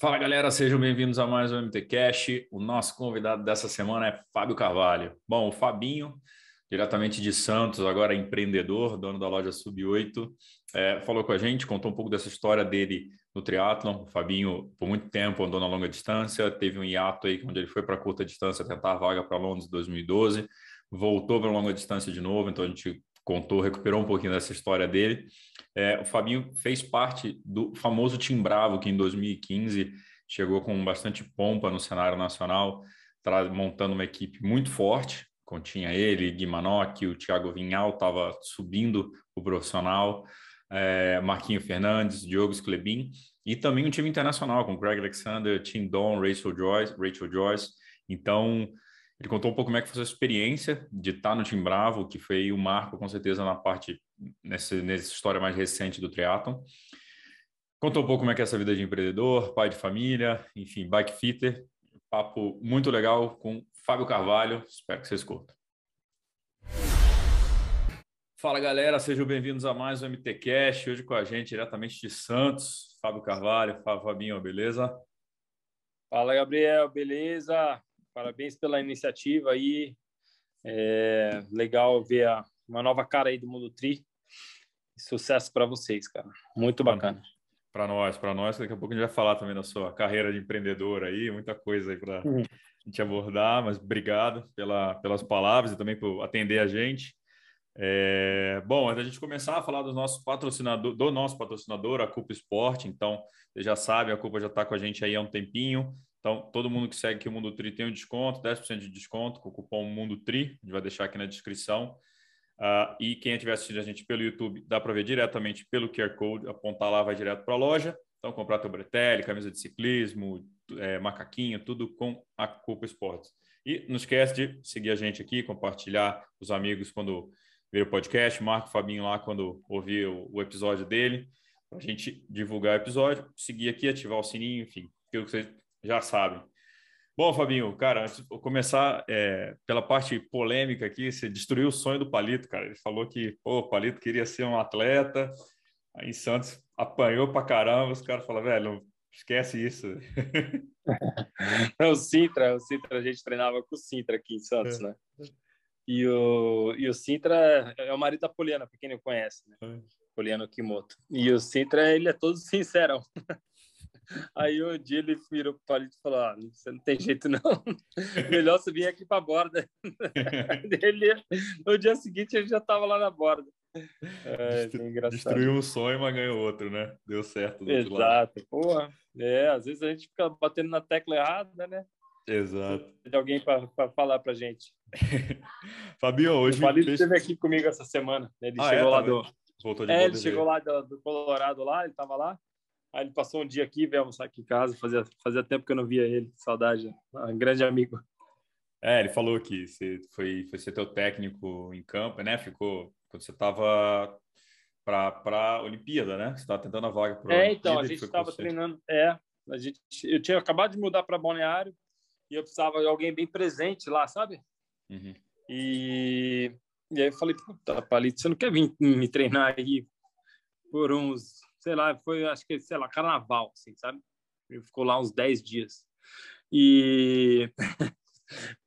Fala galera, sejam bem-vindos a mais um MTCast. O nosso convidado dessa semana é Fábio Carvalho. Bom, o Fabinho diretamente de Santos, agora empreendedor, dono da loja Sub8, é, falou com a gente, contou um pouco dessa história dele no triatlon. O Fabinho, por muito tempo, andou na longa distância, teve um hiato aí, onde ele foi para curta distância tentar vaga para Londres em 2012, voltou para longa distância de novo, então a gente contou, recuperou um pouquinho dessa história dele. É, o Fabinho fez parte do famoso Team Bravo, que em 2015 chegou com bastante pompa no cenário nacional, montando uma equipe muito forte, continha ele, Gui Manoc, o Thiago Vinhal estava subindo o profissional, é, Marquinho Fernandes, Diogo Sclebin, e também um time internacional com Greg Alexander, Tim Don, Rachel Joyce, Rachel Joyce. Então, ele contou um pouco como é que foi a sua experiência de estar no Team Bravo, que foi o marco, com certeza, na parte, nessa, nessa história mais recente do triatlon. Contou um pouco como é que é essa vida de empreendedor, pai de família, enfim, bike fitter. Papo muito legal com Fábio Carvalho. Espero que vocês curtam. Fala galera, sejam bem-vindos a mais um MTCast. Hoje com a gente, diretamente de Santos, Fábio Carvalho. Fala, Fabinho, beleza? Fala, Gabriel, beleza? Parabéns pela iniciativa aí. É legal ver a, uma nova cara aí do Mundo Tri. Sucesso para vocês, cara. Muito bacana. Para nós, para nós. Daqui a pouco a gente vai falar também da sua carreira de empreendedor aí, muita coisa aí para uhum gente abordar, mas obrigado pela, pelas palavras e também por atender a gente. É, bom, antes da gente começar a falar do nosso patrocinador, do nosso patrocinador, a Culpa Esporte, então, você já sabe, a Culpa já está com a gente aí há um tempinho. Então, todo mundo que segue aqui o Mundo Tri tem um desconto, 10% de desconto com o cupom Mundo Tri, a gente vai deixar aqui na descrição. Uh, e quem estiver assistindo a gente pelo YouTube, dá para ver diretamente pelo QR Code, apontar lá, vai direto para a loja. Então, comprar teu bretelle, camisa de ciclismo, é, macaquinho, tudo com a Culpa Esportes. E não esquece de seguir a gente aqui, compartilhar os amigos quando ver o podcast, marca o Fabinho lá quando ouvir o, o episódio dele, para a gente divulgar o episódio, seguir aqui, ativar o sininho, enfim, aquilo que vocês já sabem. Bom, Fabinho, cara, antes de começar é, pela parte polêmica aqui, você destruiu o sonho do Palito, cara. Ele falou que pô, o Palito queria ser um atleta, aí em Santos apanhou pra caramba, os caras falaram, velho, Esquece isso. o Sintra, o Sintra, a gente treinava com o Sintra aqui em Santos, é. né? E o, e o Sintra é o marido da Poliana, para quem não conhece, né? É. Poliana Kimoto. E o Sintra, ele é todo sincero. Aí um dia ele virou para o Palito e falou: ah, você não tem jeito não, melhor você vir aqui para a borda. ele, no dia seguinte ele já estava lá na borda. É, Destruiu um sonho, mas ganhou outro, né? Deu certo. Exato. Porra, é, às vezes a gente fica batendo na tecla errada, né? Exato. De alguém para falar para gente. Fabio, hoje. O Palito esteve aqui comigo essa semana. Né? Ele ah, chegou é, lá do. Voltou de é, ele chegou lá do, do, Colorado lá, ele estava lá. Aí ele passou um dia aqui, veio almoçar aqui em casa. Fazia, fazia tempo que eu não via ele. Saudade. Um grande amigo. É, ele falou que você foi, foi ser teu técnico em campo, né? Ficou quando você estava para a Olimpíada, né? Você estava tentando a vaga para É, então, a gente estava treinando. É, a gente, eu tinha acabado de mudar para Balneário e eu precisava de alguém bem presente lá, sabe? Uhum. E, e aí eu falei, puta, Palito, você não quer vir me treinar aí por uns, sei lá, foi, acho que, sei lá, carnaval, assim, sabe? Ele ficou lá uns 10 dias. E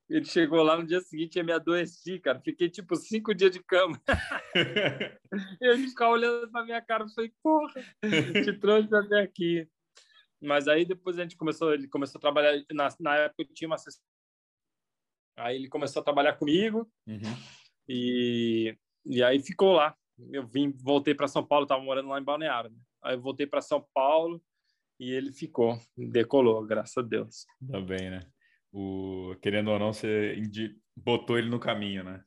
Ele chegou lá no dia seguinte e me adoeci, cara. Fiquei tipo cinco dias de cama. e ele ficava olhando pra minha cara e falei, porra, te trouxe até aqui. Mas aí depois a gente começou, ele começou a trabalhar, na, na época eu tinha uma Aí ele começou a trabalhar comigo uhum. e, e aí ficou lá. Eu vim, voltei para São Paulo, estava morando lá em Balneário. Né? Aí eu voltei para São Paulo e ele ficou, decolou, graças a Deus. Tá bem, né? o, querendo ou não, você botou ele no caminho, né?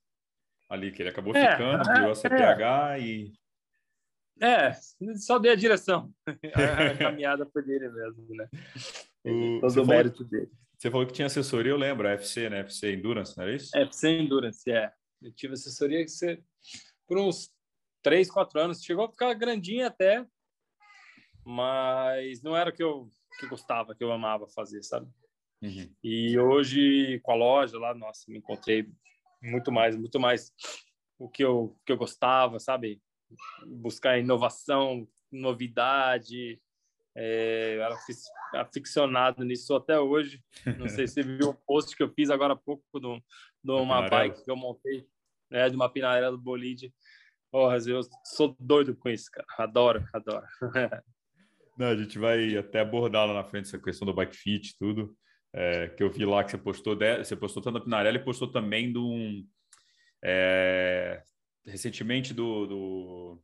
Ali, que ele acabou é, ficando, é, viu a CPH é. e. É, só dei a direção. a caminhada foi dele mesmo, né? O, Todo o mérito dele. Você falou que tinha assessoria, eu lembro, a FC, né? FC Endurance, não era isso? FC Endurance, é. Eu tive assessoria que você, por uns três, quatro anos, chegou a ficar grandinha até, mas não era o que eu, que eu gostava, que eu amava fazer, sabe? Uhum. E hoje, com a loja lá, nossa, me encontrei muito mais, muito mais o que eu, que eu gostava, sabe? Buscar inovação, novidade. É, eu era aficionado nisso até hoje. Não sei se você viu o post que eu fiz agora há pouco de, de uma bike que eu montei, né, de uma pinarela do bolide. Porra, eu sou doido com isso, cara. Adoro, adoro. Não, a gente vai até abordar lá na frente essa questão do bike fit e tudo é, que eu vi lá que você postou, de, você postou tanto da Pinarelli e postou também do um, é, recentemente do, do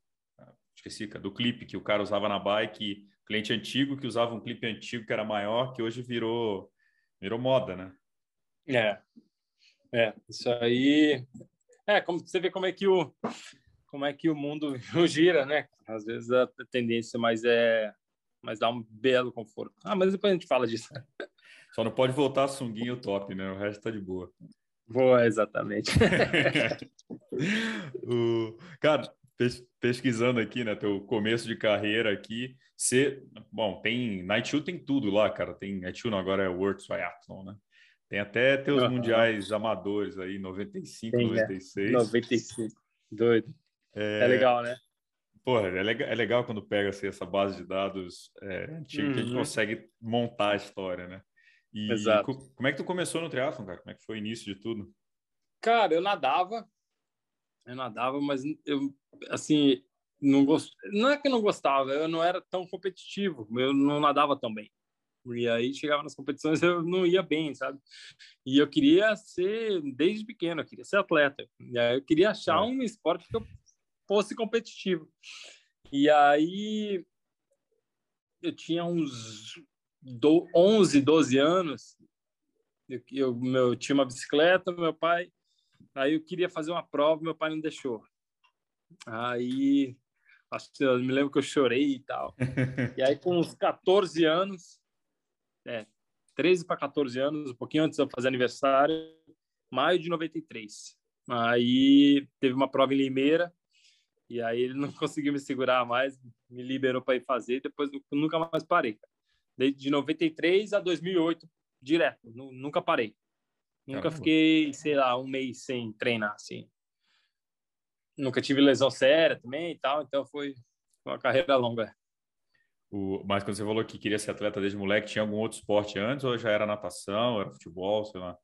esqueci, do clipe que o cara usava na bike, cliente antigo que usava um clipe antigo que era maior, que hoje virou virou moda, né? É, é isso aí. É como você vê como é que o como é que o mundo gira, né? Às vezes a tendência mais é mas dá um belo conforto. Ah, mas depois a gente fala disso. Só não pode voltar a sunguinha o top, né? O resto tá de boa. Boa, exatamente. o, cara, pesquisando aqui, né? Teu começo de carreira aqui, você, bom, tem Night tem tudo lá, cara. Tem Night não, agora é World Triathlon, né? Tem até teus uhum. mundiais amadores aí, 95, tem, 96. É. 95, doido. É... é legal, né? Porra, é legal, é legal quando pega assim, essa base de dados é, antiga uhum. que a gente uhum. consegue montar a história, né? E Exato. como é que tu começou no triatlon, cara? Como é que foi o início de tudo? Cara, eu nadava, eu nadava, mas eu, assim, não gost... não é que eu não gostava, eu não era tão competitivo, eu não nadava tão bem. E aí chegava nas competições eu não ia bem, sabe? E eu queria ser desde pequeno, eu queria ser atleta. E aí eu queria achar é. um esporte que eu fosse competitivo. E aí eu tinha uns do 11, 12 anos, eu, eu, meu, tinha uma bicicleta, meu pai, aí eu queria fazer uma prova, meu pai não deixou. Aí, acho que eu me lembro que eu chorei e tal. e aí, com uns 14 anos, é, 13 para 14 anos, um pouquinho antes de eu fazer aniversário, maio de 93. Aí teve uma prova em Limeira, e aí ele não conseguiu me segurar mais, me liberou para ir fazer, depois nunca mais parei. Cara de 93 a 2008, direto, nunca parei. Nunca Caramba. fiquei, sei lá, um mês sem treinar, assim. Nunca tive lesão séria também e tal, então foi uma carreira longa. O, mas quando você falou que queria ser atleta desde moleque, tinha algum outro esporte antes ou já era natação, era futebol, sei lá?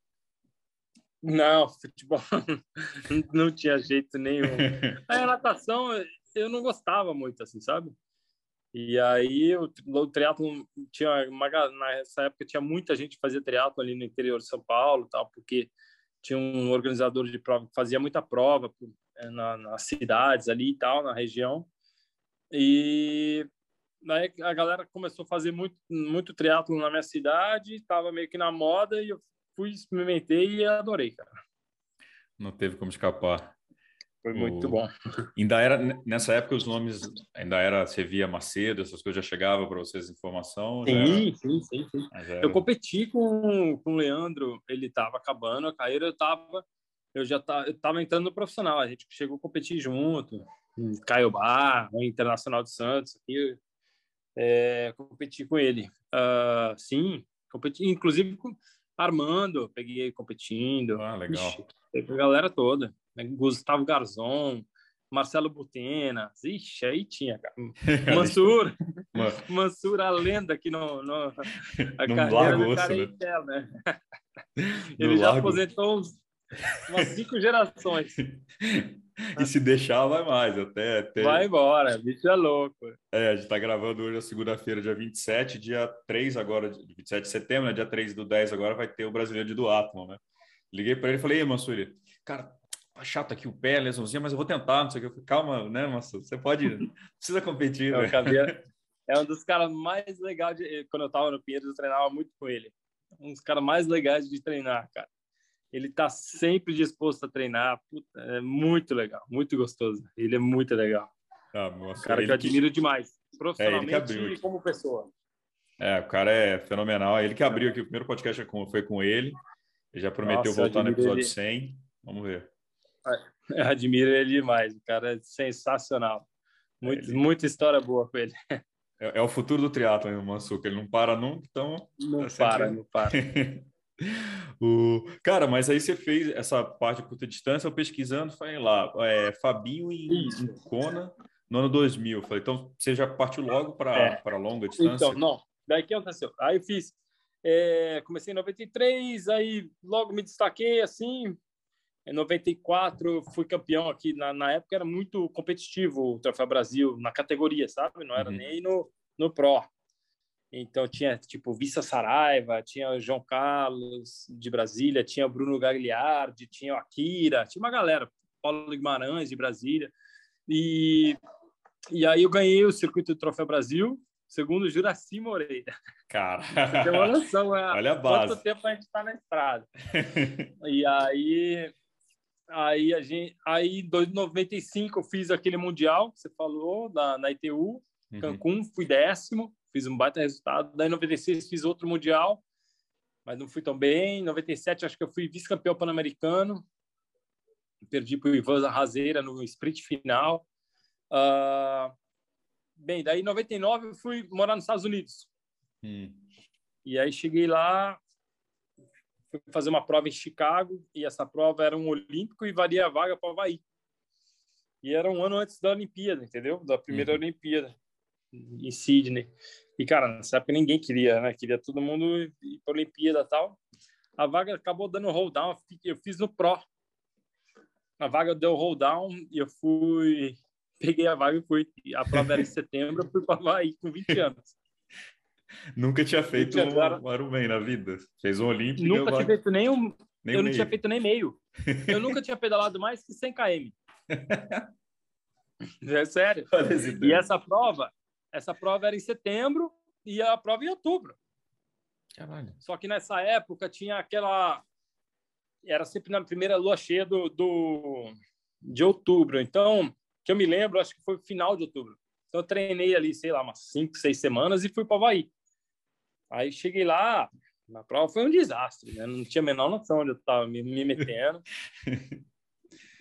Não, futebol não tinha jeito nenhum. A natação eu não gostava muito, assim, sabe? E aí o, o triatlo tinha uma, nessa época tinha muita gente que fazia triatlo ali no interior de São Paulo, tal, porque tinha um organizador de prova que fazia muita prova é, na, nas cidades ali e tal, na região. E aí a galera começou a fazer muito muito triatlo na minha cidade, estava meio que na moda e eu fui experimentei e adorei, cara. Não teve como escapar. Foi muito o... bom. Ainda era nessa época os nomes ainda era você via Macedo, essas coisas já chegavam para vocês informação? Sim, era... sim, sim, sim. Era... Eu competi com, com o Leandro, ele estava acabando a carreira, eu estava eu já tá, eu tava entrando no profissional, a gente chegou a competir junto, em Caiobá, no Internacional de Santos, aqui, é, competi com ele. Uh, sim, competi, inclusive Armando, peguei competindo. Ah, legal. Ixi, a galera toda né? Gustavo Garzon, Marcelo Butena, ixi, aí tinha, cara. Mansur, Mansur, a lenda aqui no, no a no carreira do cara né? é né? Ele no já Lago. aposentou uns, umas cinco gerações. E se deixar, vai mais, até, até... Vai embora, bicho é louco. É, a gente tá gravando hoje, a segunda-feira, dia 27, dia 3 agora, 27 de setembro, né? dia 3 do 10 agora vai ter o Brasileiro de Duatlon, né? Liguei para ele e falei, Mansur, cara, tá chato aqui o pé, lesãozinha, mas eu vou tentar, não sei o que. Calma, né, moça? Você pode, precisa competir. Né? é um dos caras mais legais, de, quando eu tava no Pinheiros, eu treinava muito com ele. Um dos caras mais legais de treinar, cara. Ele tá sempre disposto a treinar, Puta, é muito legal, muito gostoso. Ele é muito legal. Ah, nossa, cara que eu admiro que... demais, profissionalmente é, e como pessoa. É, o cara é fenomenal. Ele que abriu aqui o primeiro podcast foi com ele. Ele já prometeu Nossa, voltar no episódio ele... 100. Vamos ver. Eu admiro ele demais. O cara é sensacional. Muito, ele... Muita história boa com ele. É, é o futuro do triatlo, o Mansuca. Ele não para nunca, então... Não é para, sempre... não para. o... Cara, mas aí você fez essa parte de curta distância, eu pesquisando, falei lá, é, Fabinho em, em Kona, no ano 2000. Falei, então você já partiu logo para é. longa distância? Então, não. Daí que aconteceu? Aí eu fiz, é, comecei em 93, aí logo me destaquei assim. Em 94 fui campeão aqui. Na, na época era muito competitivo o Troféu Brasil na categoria, sabe? Não era uhum. nem no, no Pro. Então tinha tipo Vissa Saraiva, tinha o João Carlos de Brasília, tinha o Bruno Gagliardi, tinha o Akira, tinha uma galera, Paulo Guimarães de Brasília. E, e aí eu ganhei o circuito do Troféu Brasil, segundo o Juraci Moreira. Cara, tem uma noção, é, olha a base. Quanto tempo a gente está na estrada. e aí, aí a gente, aí em 95 eu fiz aquele mundial que você falou na, na ITU, uhum. Cancún, fui décimo fiz um baita resultado. Daí, em 96, fiz outro Mundial, mas não fui tão bem. Em 97, acho que eu fui vice-campeão pan-americano. Perdi para o Ivan Razeira no sprint final. Uh, bem, daí em 99 eu fui morar nos Estados Unidos. Hum. E aí cheguei lá, fui fazer uma prova em Chicago, e essa prova era um olímpico e valia a vaga para o Havaí. E era um ano antes da Olimpíada, entendeu? Da primeira uhum. Olimpíada em Sydney. E, cara, nessa época ninguém queria, né? Queria todo mundo ir para a Olimpíada e tal. A vaga acabou dando hold down, eu fiz no Pro. A vaga deu hold down e eu fui. Peguei a vaga e fui. A prova era em setembro, eu fui para Havaí com 20 anos. Nunca tinha feito um agora... Ironman na vida. Fez um Olímpico. Nunca tinha feito nenhum. Nem eu não meio. tinha feito nem meio. Eu nunca tinha pedalado mais que 100 km. É sério. E essa prova, essa prova era em setembro e a prova em outubro. Caralho. Só que nessa época tinha aquela. Era sempre na primeira lua cheia do, do... de outubro. Então, que eu me lembro, acho que foi final de outubro. Então, eu treinei ali, sei lá, umas cinco, seis semanas e fui para o Havaí. Aí cheguei lá, na prova foi um desastre, né? Não tinha a menor noção onde eu estava me, me metendo.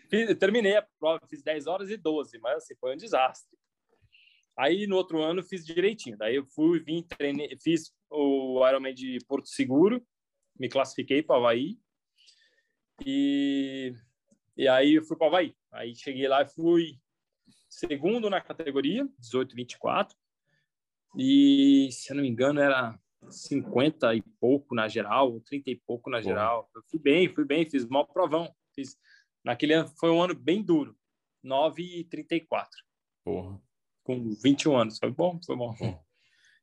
fiz, terminei a prova, fiz 10 horas e 12, mas assim, foi um desastre. Aí no outro ano fiz direitinho. Daí eu fui, vim, treinei, fiz o Ironman de Porto Seguro, me classifiquei para o Havaí. E, e aí eu fui para o Havaí. Aí cheguei lá e fui segundo na categoria, 18 24. E se eu não me engano era 50 e pouco na geral, 30 e pouco na geral. Eu fui bem, fui bem, fiz mal provão. Fiz, naquele ano foi um ano bem duro, 9 e 34. Porra com 21 anos. Foi bom, foi bom.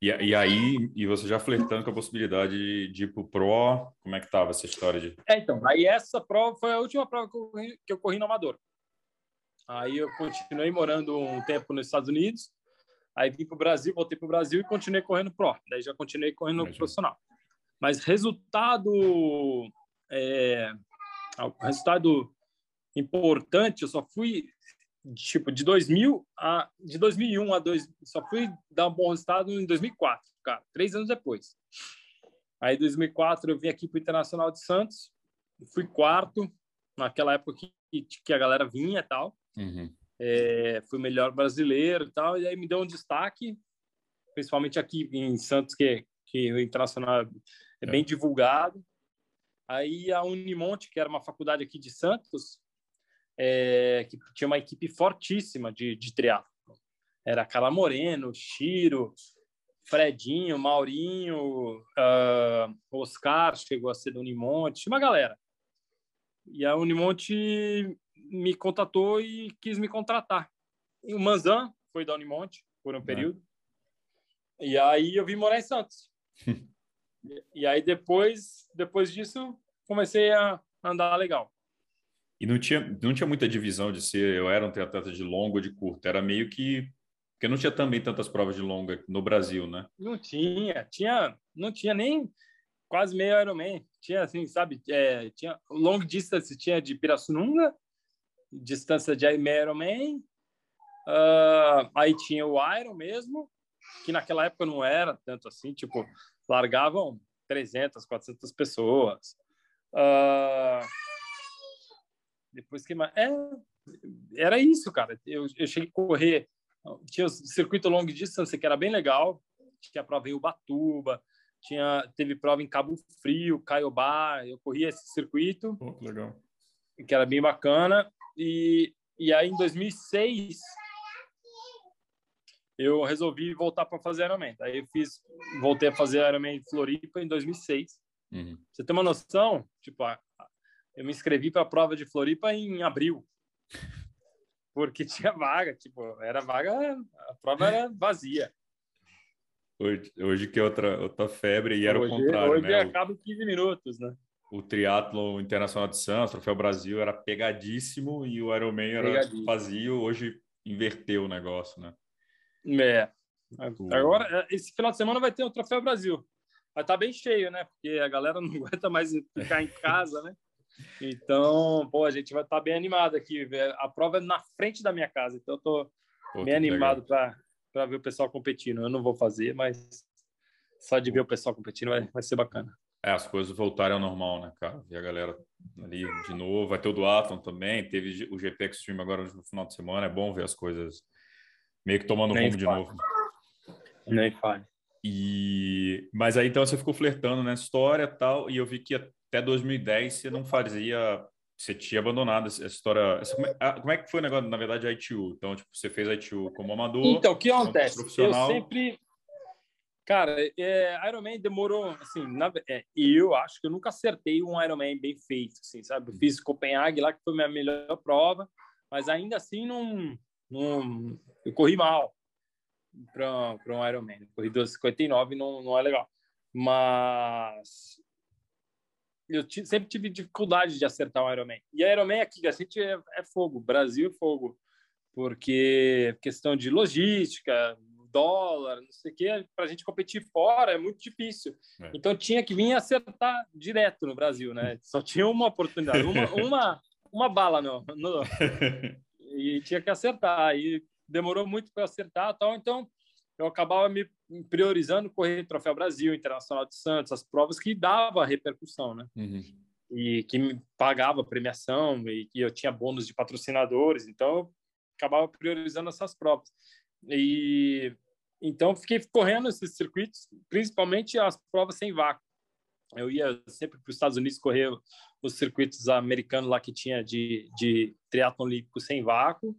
E, e aí, e você já flertando com a possibilidade de, ir pro Pro, como é que tava essa história de... É, então, aí essa prova foi a última prova que eu corri, que eu corri no Amador. Aí eu continuei morando um tempo nos Estados Unidos, aí vim para o Brasil, voltei para o Brasil e continuei correndo Pro. Daí já continuei correndo Imagina. profissional. Mas resultado... É, resultado importante, eu só fui tipo de 2000 a de 2001 a 2 só fui dar um bom resultado em 2004 cara três anos depois aí em 2004 eu vim aqui para o Internacional de Santos fui quarto naquela época que, que a galera vinha e tal uhum. é, fui melhor brasileiro e tal e aí me deu um destaque principalmente aqui em Santos que que o Internacional é bem é. divulgado aí a Unimonte que era uma faculdade aqui de Santos é, que tinha uma equipe fortíssima de, de triatlo. Era Cala Moreno, Chiro, Fredinho, Maurinho, uh, Oscar chegou a ser do Unimonte, uma galera. E a Unimonte me contatou e quis me contratar. E o Manzan foi da Unimonte por um é. período. E aí eu vim morar em Santos. e, e aí depois, depois disso, comecei a andar legal. E não tinha, não tinha muita divisão de ser eu era um triatleta de longa ou de curta, era meio que porque não tinha também tantas provas de longa no Brasil, né? Não tinha, tinha, não tinha nem quase meio Ironman. Tinha assim, sabe, é, tinha long distance tinha de Pirassununga, distância de meio Ironman, uh, aí tinha o Iron mesmo, que naquela época não era tanto assim, tipo, largavam 300, 400 pessoas. Uh, depois que é, era isso, cara. Eu, eu cheguei a correr, tinha o circuito long distance que era bem legal, tinha prova em Ubatuba, tinha teve prova em Cabo Frio, Caiobá, eu corria esse circuito. Oh, legal. Que era bem bacana e e aí em 2006 eu resolvi voltar para fazer Ironman. Aí eu fiz, voltei a fazer Ironman em Floripa em 2006. Uhum. Você tem uma noção? Tipo, eu me inscrevi para a prova de Floripa em abril. Porque tinha vaga, tipo, era vaga, a prova era vazia. Hoje, hoje que é outra, outra febre, e era hoje, o contrário, hoje né? Hoje acaba em 15 minutos, né? O triatlo internacional de Santos, o Troféu Brasil, era pegadíssimo e o Ironman era vazio. Hoje inverteu o negócio, né? É. Agora, esse final de semana vai ter o Troféu Brasil. Vai estar tá bem cheio, né? Porque a galera não aguenta mais ficar em casa, né? Então, pô, a gente vai estar tá bem animado aqui. A prova é na frente da minha casa, então eu tô pô, bem animado para ver o pessoal competindo. Eu não vou fazer, mas só de ver o pessoal competindo vai, vai ser bacana. É, as coisas voltarem ao normal, né, cara? Ver a galera ali de novo. Vai ter o do Atom também. Teve o GP Extreme agora no final de semana. É bom ver as coisas meio que tomando Nem rumo de novo. Nem fale. E... Mas aí então você ficou flertando nessa história tal, e eu vi que até 2010 você não fazia. Você tinha abandonado essa história. Essa, como, é, ah, como, é, que foi o negócio, na verdade, a ITU? Então, tipo, você fez a ITU como amador. Então, o que acontece? Eu sempre. Cara, é, Ironman demorou, assim, na, é, eu acho que eu nunca acertei um Ironman bem feito, assim, sabe? Eu fiz Copenhague lá, que foi minha melhor prova, mas ainda assim não, não eu corri mal para um Ironman. Corri 2,59 não, não é legal. Mas eu sempre tive dificuldade de acertar um Ironman. E a Ironman aqui, a gente é, é fogo, Brasil é fogo. Porque questão de logística, dólar, não sei o quê, para a gente competir fora é muito difícil. É. Então tinha que vir acertar direto no Brasil, né? Só tinha uma oportunidade, uma, uma, uma bala no, no, e tinha que acertar. E demorou muito para acertar, tal. Então eu acabava me priorizando correr Troféu Brasil, Internacional de Santos, as provas que dava repercussão, né? Uhum. E que me pagava premiação e que eu tinha bônus de patrocinadores, então eu acabava priorizando essas provas. E então fiquei correndo esses circuitos, principalmente as provas sem vácuo. Eu ia sempre para os Estados Unidos correr os circuitos americanos lá que tinha de, de triatlon olímpico sem vácuo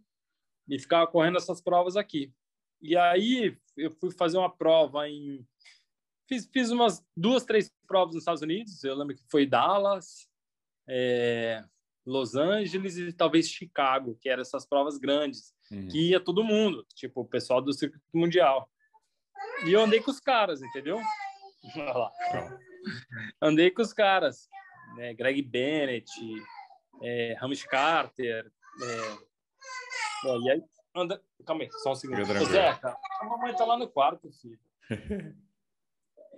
e ficava correndo essas provas aqui. E aí eu fui fazer uma prova em fiz, fiz umas duas, três provas nos Estados Unidos. Eu lembro que foi Dallas, é, Los Angeles e talvez Chicago, que eram essas provas grandes, uhum. que ia todo mundo, tipo o pessoal do circuito mundial. E eu andei com os caras, entendeu? andei com os caras, né? Greg Bennett, é, Ramesh Carter, é, Bom, e aí, anda... Calma aí, só um segundo. Zeca, a mamãe tá lá no quarto, filho.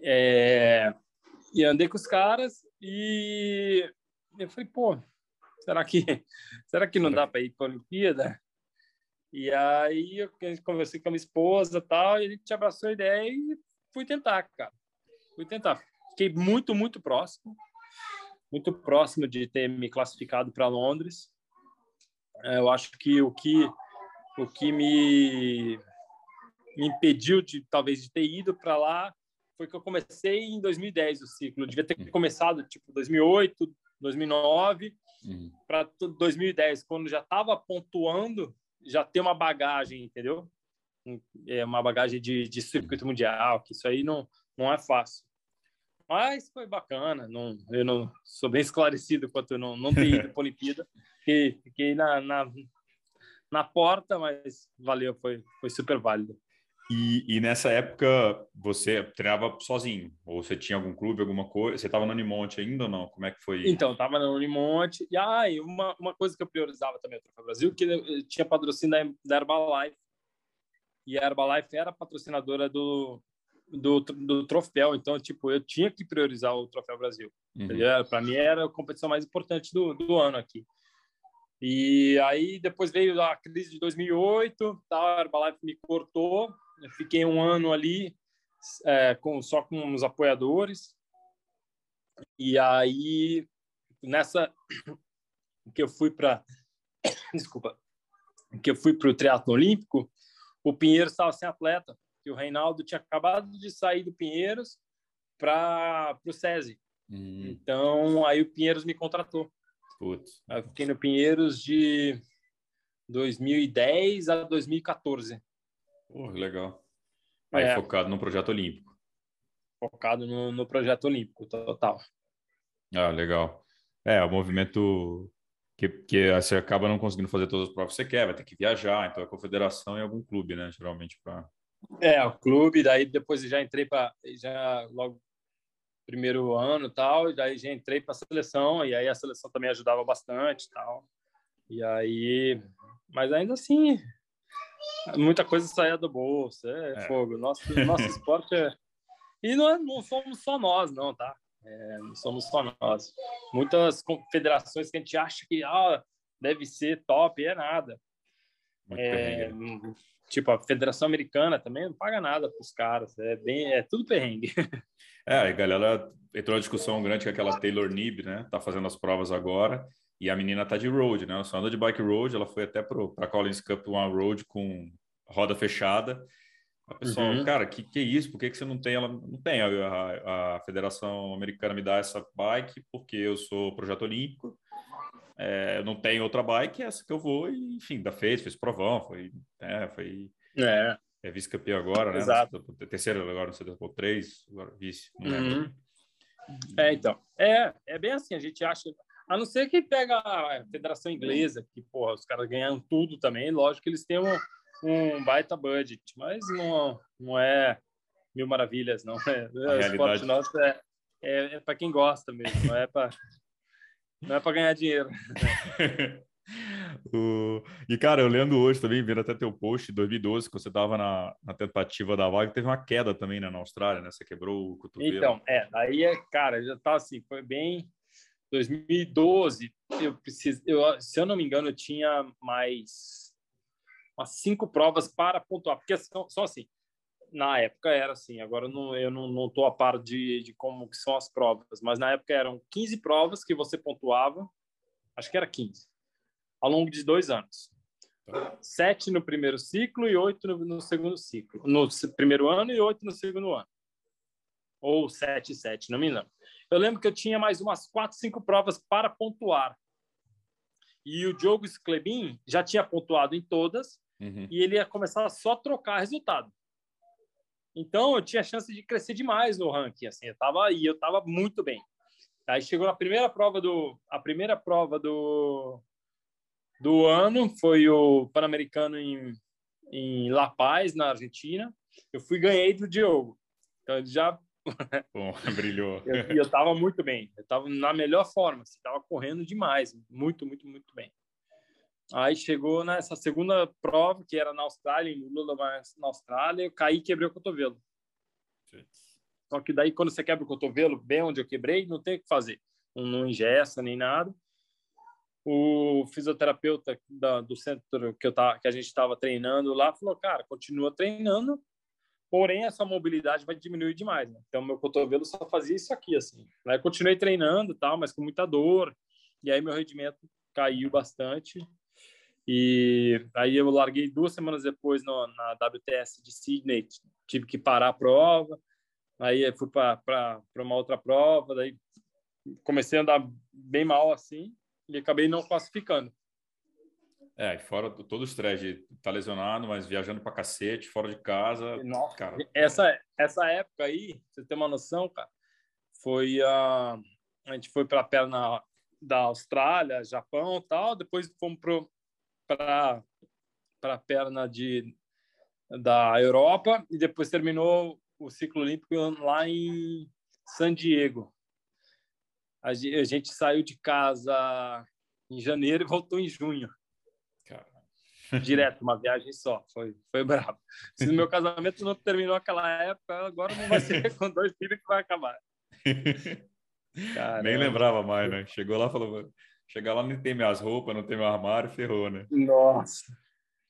é... E andei com os caras e eu falei, pô, será que, será que não dá para ir para a Olimpíada? E aí eu conversei com a minha esposa tal, e a gente abraçou a ideia e fui tentar, cara. Fui tentar. Fiquei muito, muito próximo. Muito próximo de ter me classificado para Londres. É, eu acho que o que o que me, me impediu de talvez de ter ido para lá foi que eu comecei em 2010 o ciclo. Eu devia ter uhum. começado tipo 2008, 2009 uhum. para 2010, quando já estava pontuando, já ter uma bagagem, entendeu? É uma bagagem de, de circuito mundial, que isso aí não não é fácil. Mas foi bacana, não, eu não sou bem esclarecido quanto eu não, não ter ido para a Olimpíada. Fiquei, fiquei na, na, na porta, mas valeu, foi, foi super válido. E, e, nessa época você treinava sozinho? Ou você tinha algum clube, alguma coisa? Você estava no Unimonte ainda ou não? Como é que foi? Então, estava no Unimonte. E ah, e uma, uma coisa que eu priorizava também, o Troféu Brasil, que tinha patrocínio da, da Herbalife. E a Herbalife era patrocinadora do, do, do troféu. Então, tipo, eu tinha que priorizar o Troféu Brasil. Uhum. Para mim era a competição mais importante do, do ano aqui. E aí depois veio a crise de 2008, tá, a Herbalife me cortou fiquei um ano ali é, com só com os apoiadores. E aí nessa que eu fui para desculpa, que eu fui para o triatlo olímpico, o Pinheiros estava sem atleta, que o Reinaldo tinha acabado de sair do Pinheiros para o SESI. Hum. Então, aí o Pinheiros me contratou. Putz. Eu fiquei no Pinheiros de 2010 a 2014. Pô, legal. Aí é, focado no projeto olímpico. Focado no, no projeto olímpico, total. Ah, legal. É, o movimento que, que você acaba não conseguindo fazer todas as provas que você quer, vai ter que viajar, então a confederação é algum clube, né, geralmente para É, o clube, daí depois já entrei para já logo primeiro ano tal, e daí já entrei para a seleção, e aí a seleção também ajudava bastante tal. E aí, mas ainda assim, muita coisa saía do bolso, é, é. fogo. Nosso, nosso esporte é. E não, é, não somos só nós, não, tá? É, não somos só nós. Muitas confederações que a gente acha que ah, deve ser top, é nada. É, tipo, a Federação Americana também não paga nada para os caras. É, bem, é tudo perrengue. É, a galera entrou na discussão grande que aquela Taylor Nib, né? Tá fazendo as provas agora e a menina tá de road, né? Ela só anda de bike road, ela foi até para a Collins Cup One Road com roda fechada. A pessoa, uhum. cara, que que é isso? Por que, que você não tem? Ela não tem. A, a, Federação Americana me dá essa bike porque eu sou projeto olímpico. É, não tem outra bike, é essa que eu vou e, enfim, da fez, fez provão, foi, é, foi é. é vice-campeão agora, né? Exato. Terceiro agora, sei, por três, agora vice, lembro. Uhum. É, então, é, é bem assim, a gente acha, a não ser que pega a Federação Inglesa, que, porra, os caras ganham tudo também, lógico que eles têm um, um baita budget, mas não, não é mil maravilhas, não. É, o esporte nosso é, é, é para quem gosta mesmo, não é para não é para ganhar dinheiro. o... E, cara, eu lendo hoje também, vendo até teu post de 2012, que você estava na, na, tentativa da vaga, teve uma queda também né, na Austrália, né? Você quebrou o cotovelo. Então, é, aí, é, cara, já tá assim, foi bem... 2012, eu preciso, eu, se eu não me engano, eu tinha mais umas cinco provas para pontuar, porque são, são assim, na época era assim, agora eu não, eu não, não tô a par de, de como que são as provas, mas na época eram 15 provas que você pontuava, acho que era 15, ao longo de dois anos. Sete no primeiro ciclo e oito no, no segundo ciclo. No primeiro ano e oito no segundo ano. Ou sete e sete, não me engano. Eu lembro que eu tinha mais umas quatro, cinco provas para pontuar. E o Diogo Sclebin já tinha pontuado em todas uhum. e ele ia começar a só trocar resultado. Então eu tinha chance de crescer demais no ranking, assim, eu tava e eu tava muito bem. Aí chegou na primeira prova do a primeira prova do do ano foi o Pan-Americano em em La Paz, na Argentina. Eu fui ganhei do Diogo. Então ele já Bom, brilhou. E eu, eu tava muito bem. Eu tava na melhor forma. Assim, tava correndo demais. Muito, muito, muito bem. Aí chegou nessa segunda prova, que era na Austrália, em Lula, na Austrália, eu caí e quebrei o cotovelo. Só que daí, quando você quebra o cotovelo, bem onde eu quebrei, não tem o que fazer. Não ingessa nem nada. O fisioterapeuta da, do centro que, eu tá, que a gente estava treinando lá falou: Cara, continua treinando, porém essa mobilidade vai diminuir demais. Né? Então, meu cotovelo só fazia isso aqui, assim. Aí continuei treinando, tal, mas com muita dor. E aí meu rendimento caiu bastante. E aí eu larguei duas semanas depois no, na WTS de Sydney, tive que parar a prova. Aí fui para uma outra prova, daí comecei a andar bem mal assim e acabei não classificando. É, fora todo o estresse de estar tá lesionado, mas viajando para cacete, fora de casa. Nossa, cara. Essa, essa época aí, você tem uma noção, cara, foi a. Uh, a gente foi para a perna da Austrália, Japão tal, depois fomos para a perna de, da Europa e depois terminou o ciclo olímpico lá em San Diego. A gente saiu de casa em janeiro e voltou em junho. Direto, uma viagem só. Foi, foi brabo. Se o meu casamento não terminou naquela época, agora não vai ser com dois filhos que vai acabar. Nem lembrava mais, né? Chegou lá e falou: chegar lá não tem minhas roupas, não tem meu armário, ferrou, né? Nossa.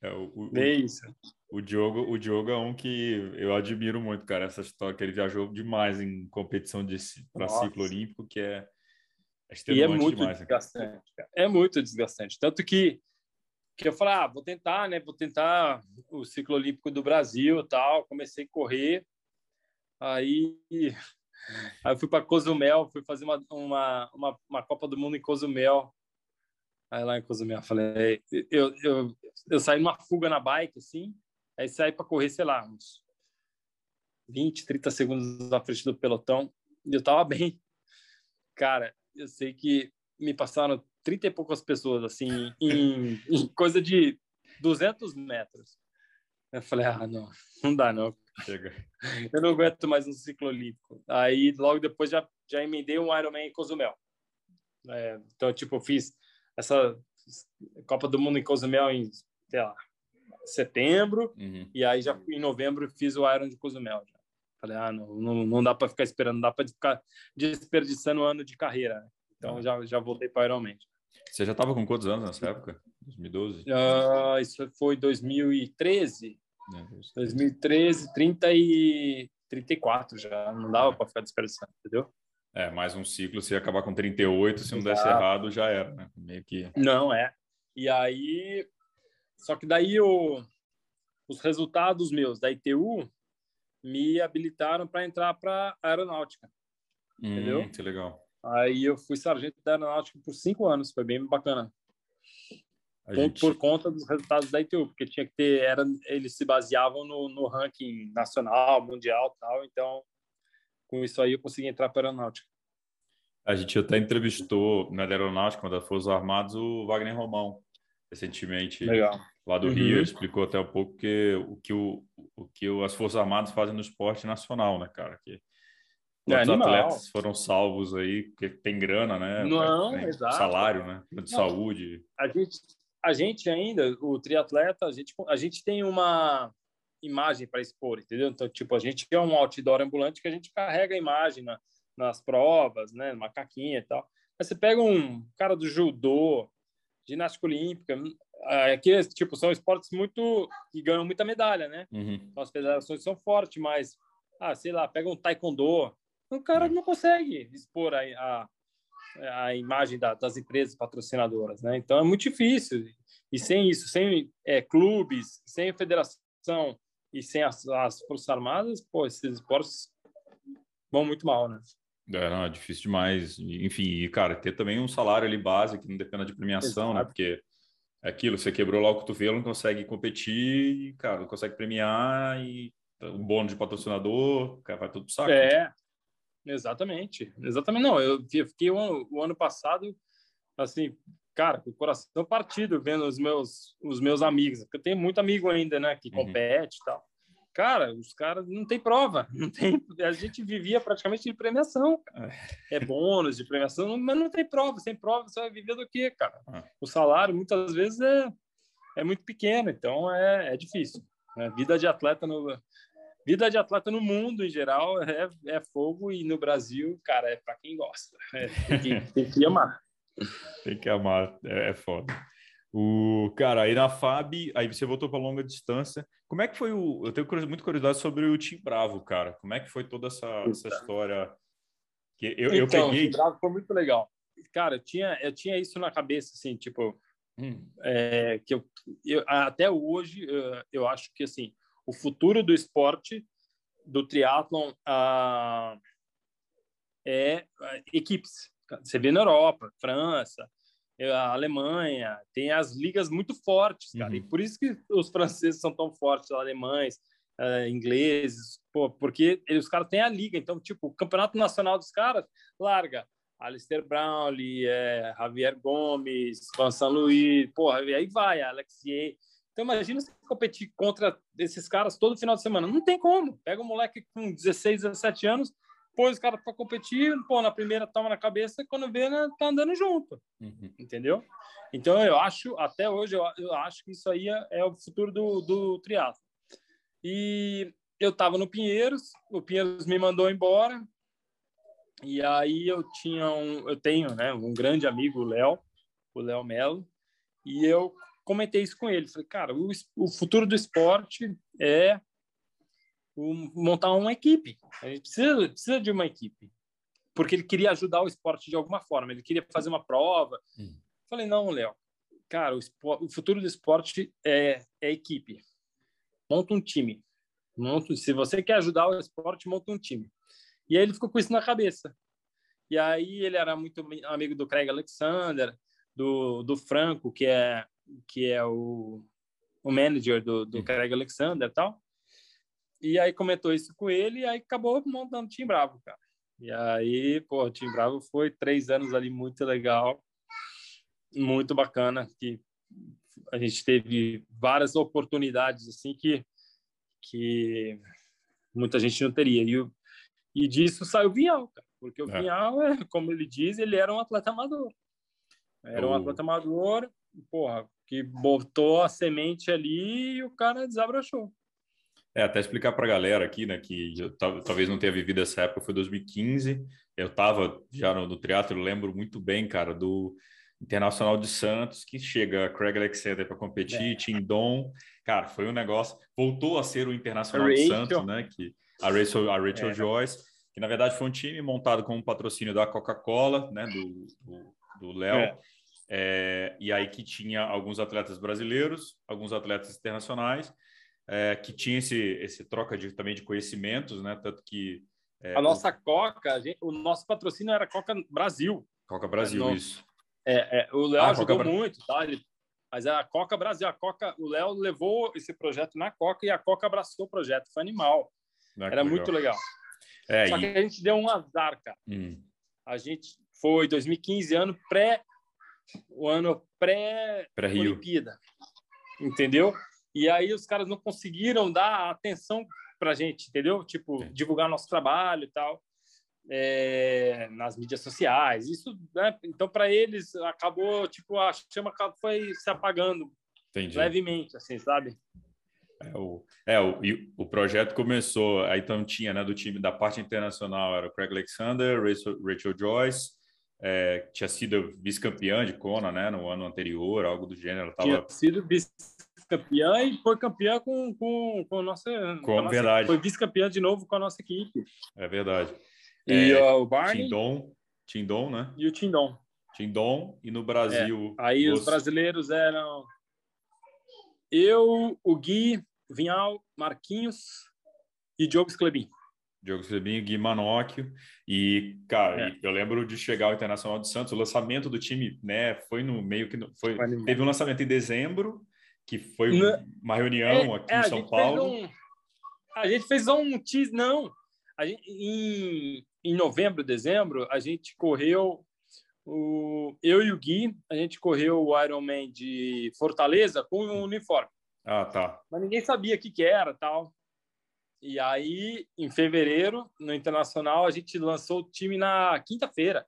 É, o, o, é isso. O Diogo, o Diogo é um que eu admiro muito, cara. Essa história que ele viajou demais em competição de para ciclo olímpico, que é, é e é muito demais, né? desgastante. Né? É muito desgastante. Tanto que que eu falei, ah, vou tentar, né? Vou tentar o ciclo olímpico do Brasil, tal. Comecei a correr, aí, aí fui para Cozumel, fui fazer uma, uma, uma, uma Copa do Mundo em Cozumel. Aí lá em Cozumel, falei, eu, eu, eu saí numa fuga na bike, assim, aí saí para correr, sei lá, uns 20, 30 segundos na frente do pelotão, e eu tava bem. Cara, eu sei que me passaram 30 e poucas pessoas, assim, em, em coisa de 200 metros. Eu falei, ah, não, não dá não. Chega. Eu não aguento mais um ciclo olímpico. Aí, logo depois, já, já emendei um Ironman em Cozumel. É, então, tipo, fiz essa Copa do Mundo em Cozumel em, sei lá, setembro, uhum. e aí já em novembro fiz o Iron de Cozumel. Já. Falei, ah, não, não, não dá para ficar esperando, não dá para ficar desperdiçando o ano de carreira. Né? Então uhum. já, já voltei para Ironman. Você já estava com quantos anos nessa época? 2012? Uh, ah, isso foi 2013. É, 2013, 30 e 34 já. Não dava para ficar desperdiçando, entendeu? É, mais um ciclo, se acabar com 38, se não desse errado, já era, né? Meio que. Não, é. E aí. Só que daí o, os resultados meus da ITU me habilitaram para entrar para aeronáutica. Hum, entendeu? Que legal. Aí eu fui sargento da aeronáutica por cinco anos, foi bem bacana. Por, gente... por, conta dos resultados da ITU, porque tinha que ter, era, eles se baseavam no, no ranking nacional, mundial tal, então com isso aí eu consegui entrar para a aeronáutica. A gente até entrevistou na aeronáutica, quando foi os armados, o Wagner Romão, recentemente, Legal. lá do uhum. Rio, explicou até um pouco que, o que o, o que as Forças Armadas fazem no esporte nacional, né, cara? Que é, os atletas foram salvos aí, porque tem grana, né? Não, tem exato. Salário, né? De Não, saúde. A gente, a gente ainda, o triatleta, a gente, a gente tem uma imagem para expor, entendeu? Então, tipo, a gente é um outdoor ambulante que a gente carrega a imagem na, nas provas, né? Macaquinha e tal. Mas você pega um cara do judô, ginástica olímpica, aqui, é, tipo, são esportes muito que ganham muita medalha, né? Uhum. Então, as federações são fortes, mas, ah, sei lá, pega um taekwondo, o cara uhum. não consegue expor a, a, a imagem da, das empresas patrocinadoras, né? Então, é muito difícil. E sem isso, sem é, clubes, sem federação e sem as, as Forças Armadas, pô, esses esportes vão muito mal, né? É, não, é difícil demais. Enfim, e, cara, ter também um salário ali base que não dependa de premiação, né? Exato. né? Porque é aquilo, você quebrou lá o cotovelo, não consegue competir, cara, não consegue premiar e o bônus de patrocinador, cara, vai tudo pro saco. É, exatamente. Exatamente. Não, eu fiquei o, o ano passado, assim, cara, com o coração partido vendo os meus, os meus amigos, porque eu tenho muito amigo ainda, né, que uhum. compete e tal. Cara, os caras não tem prova, não tem, a gente vivia praticamente de premiação, cara. É, é bônus de premiação, mas não tem prova, sem prova você vai viver do quê, cara? Ah. O salário muitas vezes é, é muito pequeno, então é, é difícil. Né? Vida de atleta no vida de atleta no mundo em geral é, é fogo e no Brasil, cara, é para quem gosta. É, tem, que, tem que amar. Tem que amar, é, é foda. O cara, aí na FAB, aí você voltou para longa distância. Como é que foi o? Eu tenho muita curiosidade sobre o Tim Bravo, cara. Como é que foi toda essa, essa história? Que eu, então, eu peguei. O Tim Bravo foi muito legal. Cara, eu tinha, eu tinha isso na cabeça, assim, tipo, hum. é, que eu, eu, até hoje eu, eu, acho que assim o futuro do esporte do triatlon ah, é equipes você vê na Europa, França, eh, a Alemanha, tem as ligas muito fortes, cara. Uhum. E por isso que os franceses são tão fortes, os alemães, uh, ingleses, pô, porque eles, os caras têm a liga. Então, tipo, o campeonato nacional dos caras larga Alistair Brownlee, é, Javier Gomes, Vincent Louis, porra, e aí vai, Alexier. Então, imagina você competir contra esses caras todo final de semana. Não tem como. Pega um moleque com 16, 17 anos, põe os caras para competir, pô, na primeira toma na cabeça, quando vê, né, tá andando junto. Uhum. Entendeu? Então, eu acho, até hoje, eu, eu acho que isso aí é, é o futuro do, do triatlo. E eu estava no Pinheiros, o Pinheiros me mandou embora, e aí eu tinha um, eu tenho, né, um grande amigo, o Léo, o Léo Melo, e eu comentei isso com ele. Falei, cara, o, o futuro do esporte é o, montar uma equipe. A gente precisa, precisa de uma equipe. Porque ele queria ajudar o esporte de alguma forma. Ele queria fazer uma prova. Hum. Falei, não, Léo. Cara, o, esporte, o, futuro do esporte é, é equipe. Monta um time. Monta, se você quer ajudar o esporte, monta um time. E aí ele ficou com isso na cabeça. E aí ele era muito amigo do Craig Alexander, do, do Franco, que é que é o, o manager do, do. Craig Alexander e tal. E aí comentou isso com ele e aí acabou montando o Team Bravo, cara. E aí, pô, o Team Bravo foi três anos ali muito legal, muito bacana, que a gente teve várias oportunidades assim que que muita gente não teria. E, e disso saiu o Vinhal, cara, porque o é. Vinhal, é, como ele diz, ele era um atleta amador. Era um atleta amador, porra, que botou a semente ali e o cara desabrochou. É, até explicar para a galera aqui, né, que eu, talvez não tenha vivido essa época, foi 2015, eu estava já no, no teatro, lembro muito bem, cara, do Internacional de Santos, que chega Craig Alexander para competir, é. Tim Dom, cara, foi um negócio, voltou a ser o Internacional de Santos, né, que a Rachel, a Rachel é. Joyce, que na verdade foi um time montado com um patrocínio da Coca-Cola, né, do Léo, é. É, e aí que tinha alguns atletas brasileiros, alguns atletas internacionais, é, que tinha esse, esse troca de, também de conhecimentos, né? Tanto que é, a nossa o... Coca, gente, o nosso patrocínio era Coca Brasil. Coca Brasil, isso. É, é o Léo ah, ajudou Coca... muito, tá? Ele, mas a Coca Brasil, a Coca, o Léo levou esse projeto na Coca e a Coca abraçou o projeto, foi animal. Ah, era legal. muito legal. É, Só e... que a gente deu um azar, cara. Hum. A gente foi 2015, ano pré o ano pré-Olimpíada. Pré entendeu? E aí os caras não conseguiram dar atenção para a gente, entendeu? Tipo, é. divulgar nosso trabalho e tal. É, nas mídias sociais. Isso, né? Então, para eles, acabou, tipo, a chama foi se apagando Entendi. levemente, assim, sabe? É, o, é o, o projeto começou, aí então tinha, né, do time da parte internacional, era o Craig Alexander, Rachel, Rachel Joyce, é, tinha sido vice-campeã de Kona, né, no ano anterior, algo do gênero. Tava... Tinha sido vice-campeã e foi campeã com, com, com a nossa... Com, com a nossa, verdade. Foi vice-campeã de novo com a nossa equipe. É verdade. E é, o Barney... Tindon, Tindon, né? E o Tindon. Tindon, e no Brasil... É. Aí os... os brasileiros eram eu, o Gui, Vinhal, Marquinhos e Diogo Sclebin. Diogo Sebinho, Gui Manóquio. E, cara, é. eu lembro de chegar ao Internacional de Santos, o lançamento do time, né, foi no meio que foi, teve um lançamento em dezembro, que foi uma reunião é, aqui é, em São Paulo. Um, a gente fez um tease, não. A gente, em, em novembro, dezembro, a gente correu o, eu e o Gui, a gente correu o Ironman de Fortaleza com o uniforme. Ah, tá. Mas ninguém sabia o que, que era, tal. E aí, em fevereiro, no Internacional, a gente lançou o time na quinta-feira.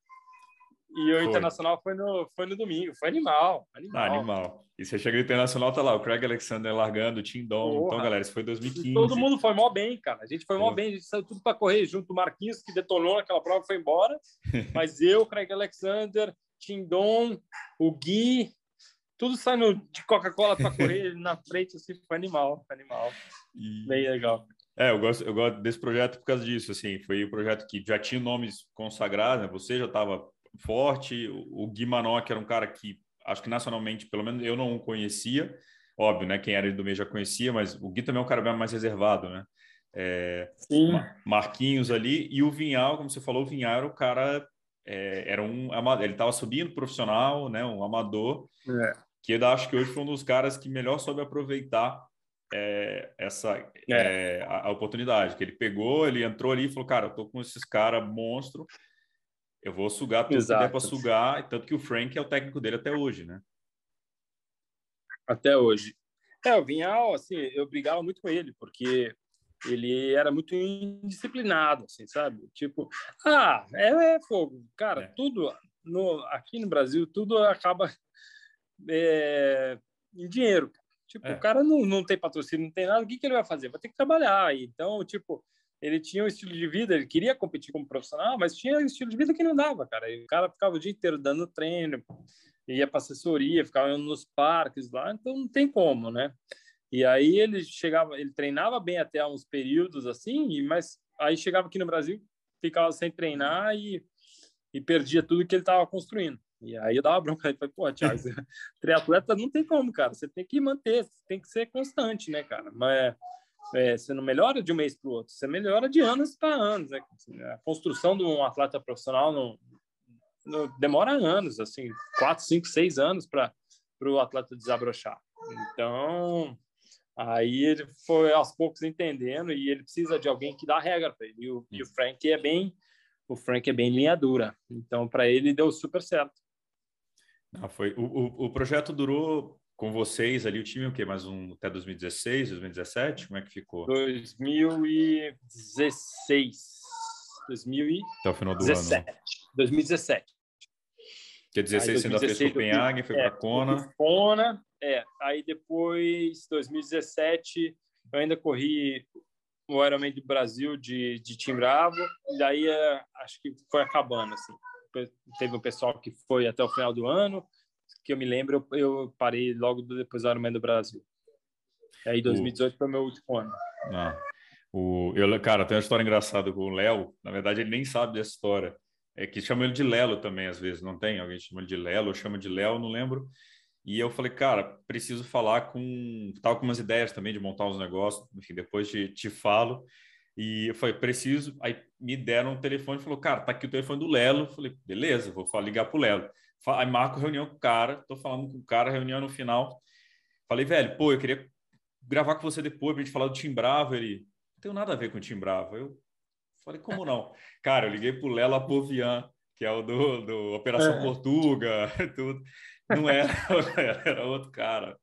E o foi. Internacional foi no, foi no domingo. Foi animal. Animal. Ah, animal. E você chega no Internacional, tá lá o Craig Alexander largando, o Tim Dom. Então, galera, isso foi 2015. Todo mundo foi mó bem, cara. A gente foi mó bem. A gente saiu tudo para correr junto. O Marquinhos, que detonou naquela prova, foi embora. Mas eu, Craig Alexander, Tim Dom, o Gui, tudo saindo de Coca-Cola para correr na frente, assim, foi animal. Animal. E... Bem legal. É, eu gosto, eu gosto desse projeto por causa disso, assim, foi um projeto que já tinha nomes consagrados, né? Você já estava forte, o, Gui Manoc era um cara que, acho que nacionalmente, pelo menos eu não o conhecia, óbvio, né? Quem era do meio já conhecia, mas o Gui também é um cara mais reservado, né? É, Sim. Marquinhos ali, e o Vinhal, como você falou, o Vinhal era o cara, é, era um, ele estava subindo profissional, né? Um amador, é. que eu acho que hoje foi um dos caras que melhor soube aproveitar é, essa é. é. a, a, oportunidade que ele pegou, ele entrou ali e falou, cara, eu tô com esses caras monstro, eu vou sugar tudo Exato. que der para sugar, tanto que o Frank é o técnico dele até hoje, né? Até hoje. É, o Vinhal, assim, eu brigava muito com ele, porque ele era muito indisciplinado, assim, sabe? Tipo, ah, é, é fogo. Cara, é. tudo no, aqui no Brasil, tudo acaba é, em dinheiro. Tipo, é. o cara não, não tem patrocínio, não tem nada, o que, que ele vai fazer? Vai ter que trabalhar. Então, tipo, ele tinha um estilo de vida, ele queria competir como profissional, mas tinha um estilo de vida que não dava, cara. E o cara ficava o dia inteiro dando treino ia para assessoria, ficava nos parques lá, então não tem como, né? E aí ele chegava, ele treinava bem até uns períodos assim, mas aí chegava aqui no Brasil, ficava sem treinar e, e perdia tudo que ele estava construindo. E aí eu dava bronca, ele falei, pô, Thiago, triatleta não tem como, cara, você tem que manter, tem que ser constante, né, cara? Mas é, você não melhora de um mês para o outro, você melhora de anos para anos, né? A construção de um atleta profissional não, não demora anos, assim, quatro, cinco, seis anos para o atleta desabrochar. Então, Aí ele foi aos poucos entendendo e ele precisa de alguém que dá regra para ele. E o, e o, Frank é bem, o Frank é bem linha dura. Então para ele deu super certo. Ah, foi o, o, o, projeto durou com vocês ali o time o quê? Mais um até 2016, 2017? Como é que ficou? 2016. 2017. Até o final do 17. ano. 2017. Que 16 você ainda fez Copenhague, foi é, para Kona. Kona, é. Aí depois, 2017, eu ainda corri o Ironman do Brasil de, de Team Bravo. E daí é, acho que foi acabando, assim. Teve um pessoal que foi até o final do ano, que eu me lembro, eu, eu parei logo depois do Ironman do Brasil. E aí 2018 o... foi meu último ano. Ah. O, eu, cara, tem uma história engraçada com o Léo. Na verdade, ele nem sabe dessa história é que chama ele de Lelo também, às vezes, não tem? Alguém chama ele de Lelo, chama de Léo, não lembro. E eu falei, cara, preciso falar com. Tava com umas ideias também de montar uns negócios, enfim, depois te, te falo. E eu falei, preciso. Aí me deram um telefone e falou, cara, tá aqui o telefone do Lelo. Eu falei, beleza, vou ligar pro Lelo. Aí marco reunião com o cara, tô falando com o cara, reunião no final. Falei, velho, pô, eu queria gravar com você depois pra gente falar do Tim Bravo. Ele, não tem nada a ver com o Tim Bravo. Eu, Falei, como não? Cara, eu liguei pro Lela Apovian, que é o do, do Operação é. Portuga, tudo. Não era, era outro cara.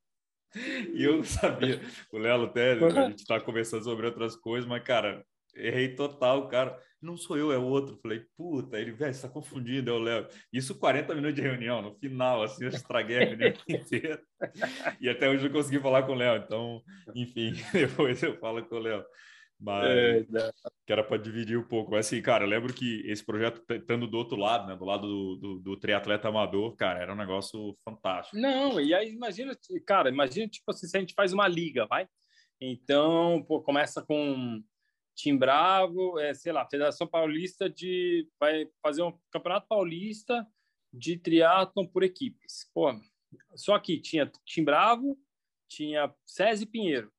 E eu sabia, o Lelo até, a gente tá conversando sobre outras coisas, mas, cara, errei total, cara. Não sou eu, é outro. Falei, puta, ele, velho, você tá confundindo, é o Léo. Isso 40 minutos de reunião, no final, assim, eu estraguei a reunião inteira. E até hoje eu consegui falar com o Léo, então, enfim, depois eu falo com o Léo. Mas é, que era para dividir um pouco. Mas assim, cara, eu lembro que esse projeto, estando do outro lado, né, do lado do, do, do triatleta amador, cara, era um negócio fantástico. Não, e aí imagina, cara, imagina, tipo assim, se a gente faz uma liga, vai? Então, pô, começa com Tim Bravo, é, sei lá, Federação Paulista de. vai fazer um campeonato paulista de triatlon por equipes. Pô, só que tinha Tim Bravo, tinha César Pinheiro.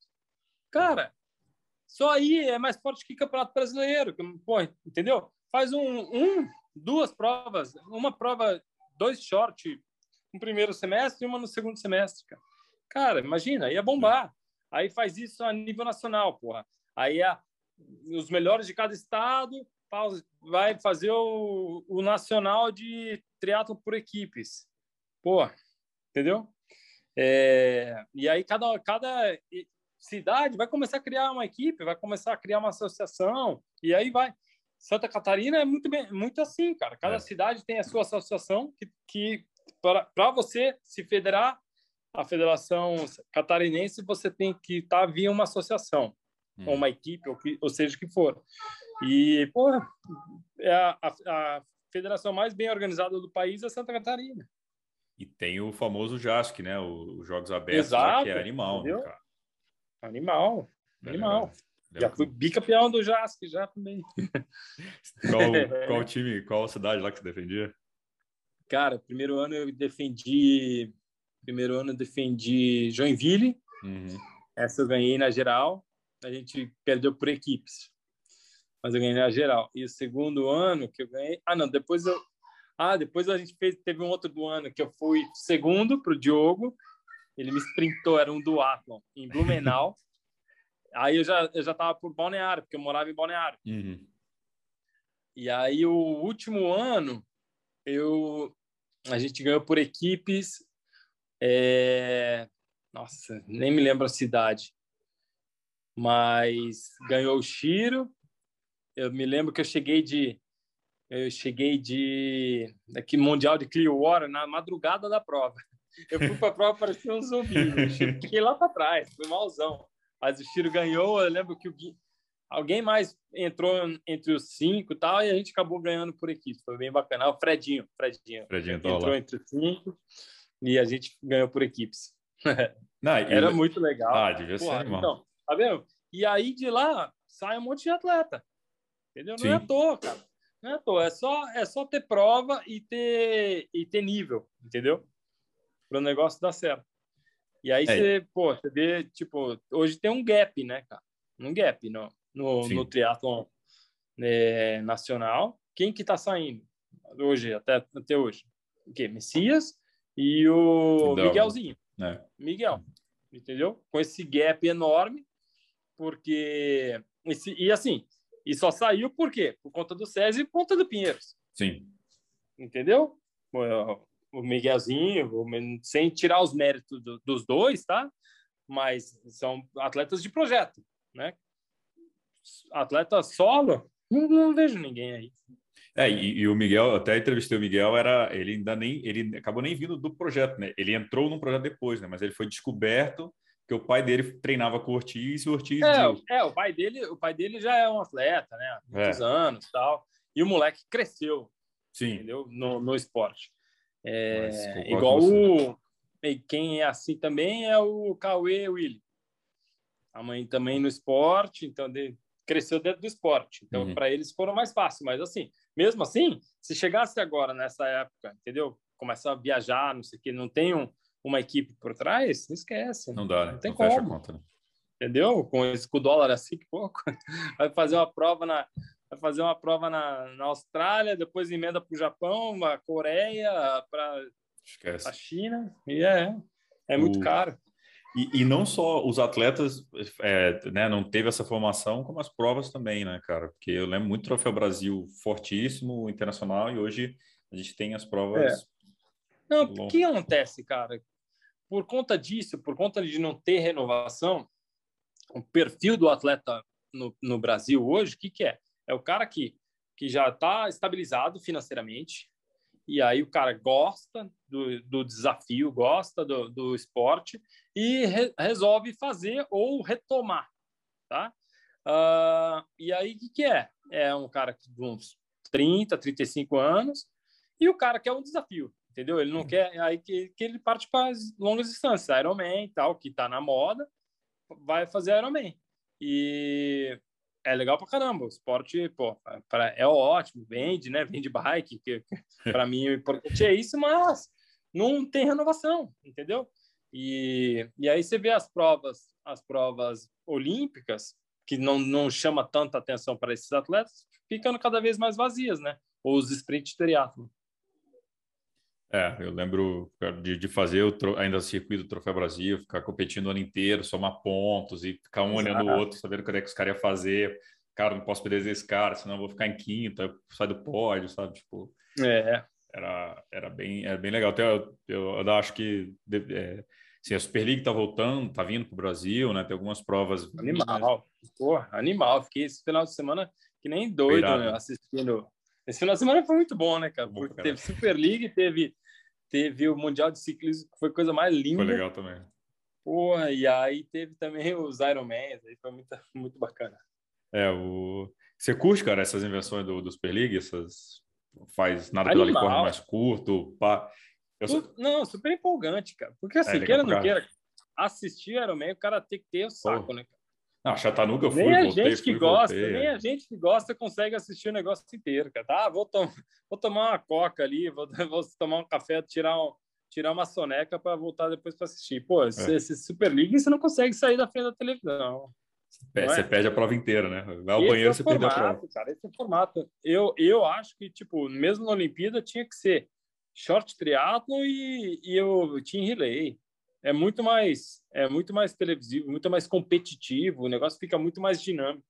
Cara, só aí é mais forte que Campeonato Brasileiro, pô, entendeu? Faz um, um, duas provas, uma prova, dois short no primeiro semestre e uma no segundo semestre, cara. Cara, imagina, ia bombar. Aí faz isso a nível nacional, porra. Aí é os melhores de cada estado vai fazer o, o nacional de triatlo por equipes. Pô, entendeu? É, e aí cada, cada cidade vai começar a criar uma equipe, vai começar a criar uma associação, e aí vai. Santa Catarina é muito, bem, muito assim, cara. Cada é. cidade tem a sua associação que, que para você se federar, a Federação Catarinense, você tem que estar tá via uma associação, hum. ou uma equipe, ou, que, ou seja o que for. E, pô, é a, a, a federação mais bem organizada do país é Santa Catarina. E tem o famoso JASC, né? Os Jogos Abertos, Exato, que é animal, né, cara? Animal. Animal. É, já fui bicampeão do JASC, já também. Qual, qual time, qual cidade lá que você defendia? Cara, primeiro ano eu defendi. Primeiro ano eu defendi Joinville. Uhum. Essa eu ganhei na geral. A gente perdeu por equipes. Mas eu ganhei na geral. E o segundo ano que eu ganhei. Ah, não, depois eu. Ah, depois a gente fez, teve um outro do ano que eu fui segundo para o Diogo ele me sprintou, era um duatlon em Blumenau. aí eu já eu já estava por Balneário, porque eu morava em Balneário. Uhum. E aí o último ano eu a gente ganhou por equipes. É... Nossa, nem me lembro a cidade, mas ganhou o Chiro. Eu me lembro que eu cheguei de eu cheguei de aqui mundial de Clearwater na madrugada da prova. Eu fui para a prova parecia um zumbi. Eu fiquei lá para trás, foi malzão. Mas o Chiro ganhou. Eu lembro que o Gui... alguém mais entrou entre os cinco e tal, e a gente acabou ganhando por equipe. Foi bem bacana. O Fredinho, Fredinho. Fredinho entrou lá. entre os cinco. e a gente ganhou por equipes. Não, Era muito legal. Ah, devia Porra, ser, então, tá vendo? E aí de lá sai um monte de atleta. Entendeu? Não Sim. é à toa, cara. Não é à toa. É só, é só ter prova e ter, e ter nível, entendeu? Para o negócio dar certo. E aí é. você, pô, você vê, tipo, hoje tem um gap, né, cara? Um gap no, no, no triatlon né, nacional. Quem que tá saindo hoje, até, até hoje? O quê? Messias e o então, Miguelzinho. É. Miguel, entendeu? Com esse gap enorme, porque... Esse, e assim, e só saiu por quê? Por conta do César e por conta do Pinheiros. Sim. Entendeu? O Miguelzinho, sem tirar os méritos do, dos dois, tá? Mas são atletas de projeto, né? Atleta solo, não, não vejo ninguém aí. É, e, e, o Miguel, até entrevistei o Miguel, era ele ainda nem ele acabou nem vindo do projeto, né? Ele entrou no projeto depois, né? Mas ele foi descoberto que o pai dele treinava com o Ortiz e o Ortiz. É, é, o pai dele, o pai dele já é um atleta, né? Há muitos é. anos tal. E o moleque cresceu. Sim. Entendeu? No, no esporte. É, igual o. Quem é assim também é o Cauê Willi. A mãe também no esporte, então de, cresceu dentro do esporte. Então, uhum. para eles foram mais fácil. Mas assim, mesmo assim, se chegasse agora nessa época, entendeu? Começar a viajar, não sei o que, não tem um uma equipe por trás, não esquece. Não dá, né? Não tem não como. Fecha a conta, né? Entendeu? Com, esse, com o dólar assim que pouco. Vai fazer uma prova na, vai fazer uma prova na, na Austrália, depois emenda para o Japão, a Coreia, para a China. E é, é muito o... caro. E, e, não só os atletas é, né, não teve essa formação, como as provas também, né, cara? Porque eu lembro muito do Troféu Brasil fortíssimo, internacional, e hoje a gente tem as provas é. Não, o que acontece, cara? Por conta disso, por conta de não ter renovação, o perfil do atleta no, no Brasil hoje, o que, que é? É o cara que, que já está estabilizado financeiramente, e aí o cara gosta do, do desafio, gosta do, do esporte e re, resolve fazer ou retomar, tá? Uh, e aí o que, que é? É um cara de uns 30, 35 anos e o cara quer um desafio entendeu? Ele não quer aí que, que ele parte para as longas distâncias, Ironman e tal, que tá na moda, vai fazer Ironman. E é legal pra caramba. O esporte, pô, pra, é ótimo, vende, né? Vende bike, que, que para mim o importante é isso, mas não tem renovação, entendeu? E, e aí você vê as provas, as provas olímpicas, que não, não chama tanta atenção para esses atletas, ficando cada vez mais vazias, né? Ou os sprint triathlon. É, eu lembro de, de fazer o, ainda o circuito do Troféu Brasil, ficar competindo o ano inteiro, somar pontos e ficar um Exato. olhando o outro, sabendo o que é que os caras iam fazer. Cara, não posso perder esse cara, senão eu vou ficar em quinta, sai do pódio, sabe? Tipo, é. era, era, bem, era bem legal. Até eu, eu, eu acho que é, assim, a Super League tá voltando, tá vindo para o Brasil, né? Tem algumas provas. Animal, porra, animal. Fiquei esse final de semana que nem doido né? assistindo esse final de semana foi muito bom, né, cara? Porque teve Super League, teve, teve o Mundial de Ciclismo, que foi coisa mais linda. Foi legal também. Porra, e aí teve também os Ironmans, aí foi muito, muito bacana. É, o... Você curte, cara, essas invenções do, do Super League? Essas... Faz nada pelo corre mais curto? Pá. Eu... Não, super empolgante, cara. Porque assim, é, queira ou não queira, assistir Ironman, o cara tem que ter o saco, né, cara? Não, Chattanooga eu fui, nem voltei, a gente que gosta, voltei. Nem a gente que gosta consegue assistir o negócio inteiro, cara. Tá, vou, tom vou tomar uma coca ali, vou, vou tomar um café, tirar, um, tirar uma soneca para voltar depois para assistir. Pô, é. esse, Super League você não consegue sair da frente da televisão. Você é? perde a prova inteira, né? Vai ao esse banheiro, é você formato, perde a prova. Cara, esse é o formato. Eu, eu acho que, tipo, mesmo na Olimpíada tinha que ser short triathlon e, e o team relay é muito mais é muito mais televisivo, muito mais competitivo, o negócio fica muito mais dinâmico.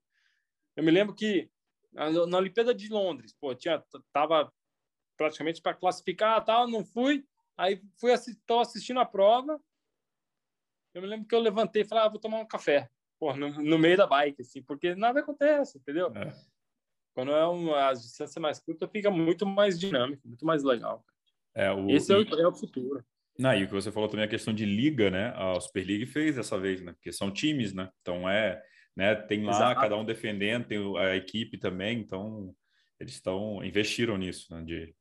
Eu me lembro que na Olimpíada de Londres, pô, tinha tava praticamente para classificar, tal, não fui, aí fui assist, assistindo a prova. Eu me lembro que eu levantei e falei, ah, vou tomar um café, pô, no, no meio da bike assim, porque nada acontece, entendeu? É. Quando é uma as distâncias mais curtas, fica muito mais dinâmico, muito mais legal. É, o, Esse é o, é o futuro. Não, e o que você falou também a questão de liga, né? A Super League fez dessa vez, né? Porque são times, né? Então é, né? Tem lá Exato. cada um defendendo, tem a equipe também, então eles estão investiram nisso, né? De,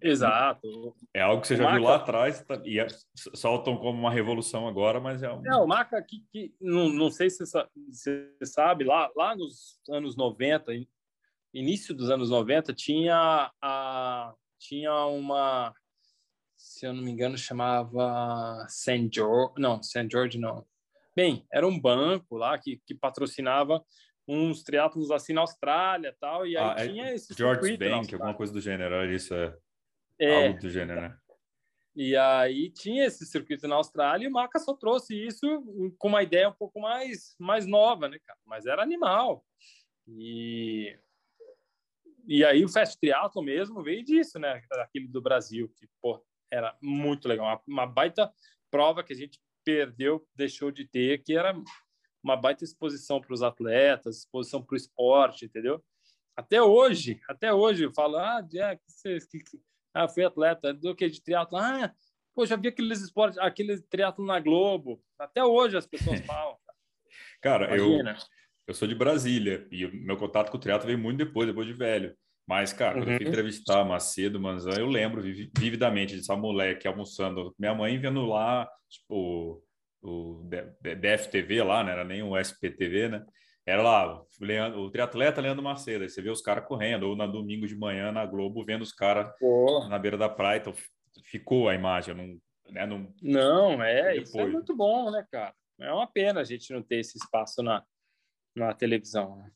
Exato. É algo que você o já Maca... viu lá atrás tá, e é, soltam como uma revolução agora, mas é um... É, o Maca, que, que não, não sei se você sabe, lá, lá nos anos 90, início dos anos 90, tinha, a, tinha uma, se eu não me engano, chamava St. George, não, St. George não. Bem, era um banco lá que, que patrocinava uns triatlos assim na Austrália tal, e aí ah, é tinha esse George Bank, alguma coisa do gênero, isso é, é algo do gênero, né? E aí tinha esse circuito na Austrália e o Maca só trouxe isso com uma ideia um pouco mais, mais nova, né, cara? Mas era animal. E, e aí o Fast Triathlon mesmo veio disso, né? Aquele do Brasil, que, pô, era muito legal. Uma, uma baita prova que a gente perdeu, deixou de ter, que era uma baita exposição para os atletas, exposição para o esporte, entendeu? Até hoje, até hoje eu falo, ah, Jack, você, ah, fui atleta, do que de triatlo? Ah, pô, já vi aqueles esportes, aquele triatlo na Globo. Até hoje as pessoas falam. Cara, eu, eu sou de Brasília e o meu contato com o triatlo veio muito depois, depois de velho. Mas, cara, quando uhum. eu fui uhum. entrevistar Macedo, Manzan, eu lembro vividamente dessa moleque almoçando, minha mãe vendo lá, tipo, o DFTV lá, né? Era nem o SPTV, né? Era lá, o, triatleta Leandro Macedo. Aí você vê os caras correndo, ou na domingo de manhã na Globo, vendo os caras na beira da praia. Então ficou a imagem, não. Né, não, não é, isso é muito bom, né, cara? É uma pena a gente não ter esse espaço na, na televisão. Né?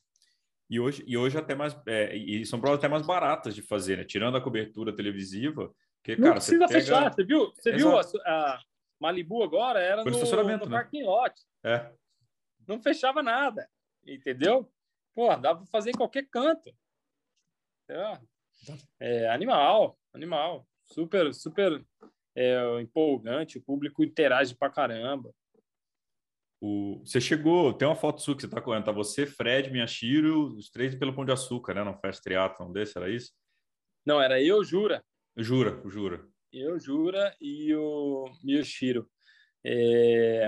E hoje, e hoje até mais. É, e são provas até mais baratas de fazer, né? Tirando a cobertura televisiva. Porque, não cara, precisa você fechar, você viu? Você viu a, a, Malibu agora era Foi no, estacionamento, no né? parking lot. É. Não fechava nada, entendeu? Pô, dava para fazer em qualquer canto. É, é, animal, animal. Super, super é, empolgante. O público interage pra caramba. O... Você chegou, tem uma foto sua que você tá correndo, tá você, Fred, Miyashiro, os três pelo Pão de Açúcar, né? Não faz triatlon desse, era isso? Não, era eu, Jura. Jura, Jura eu, Jura e o Miyoshiro. É,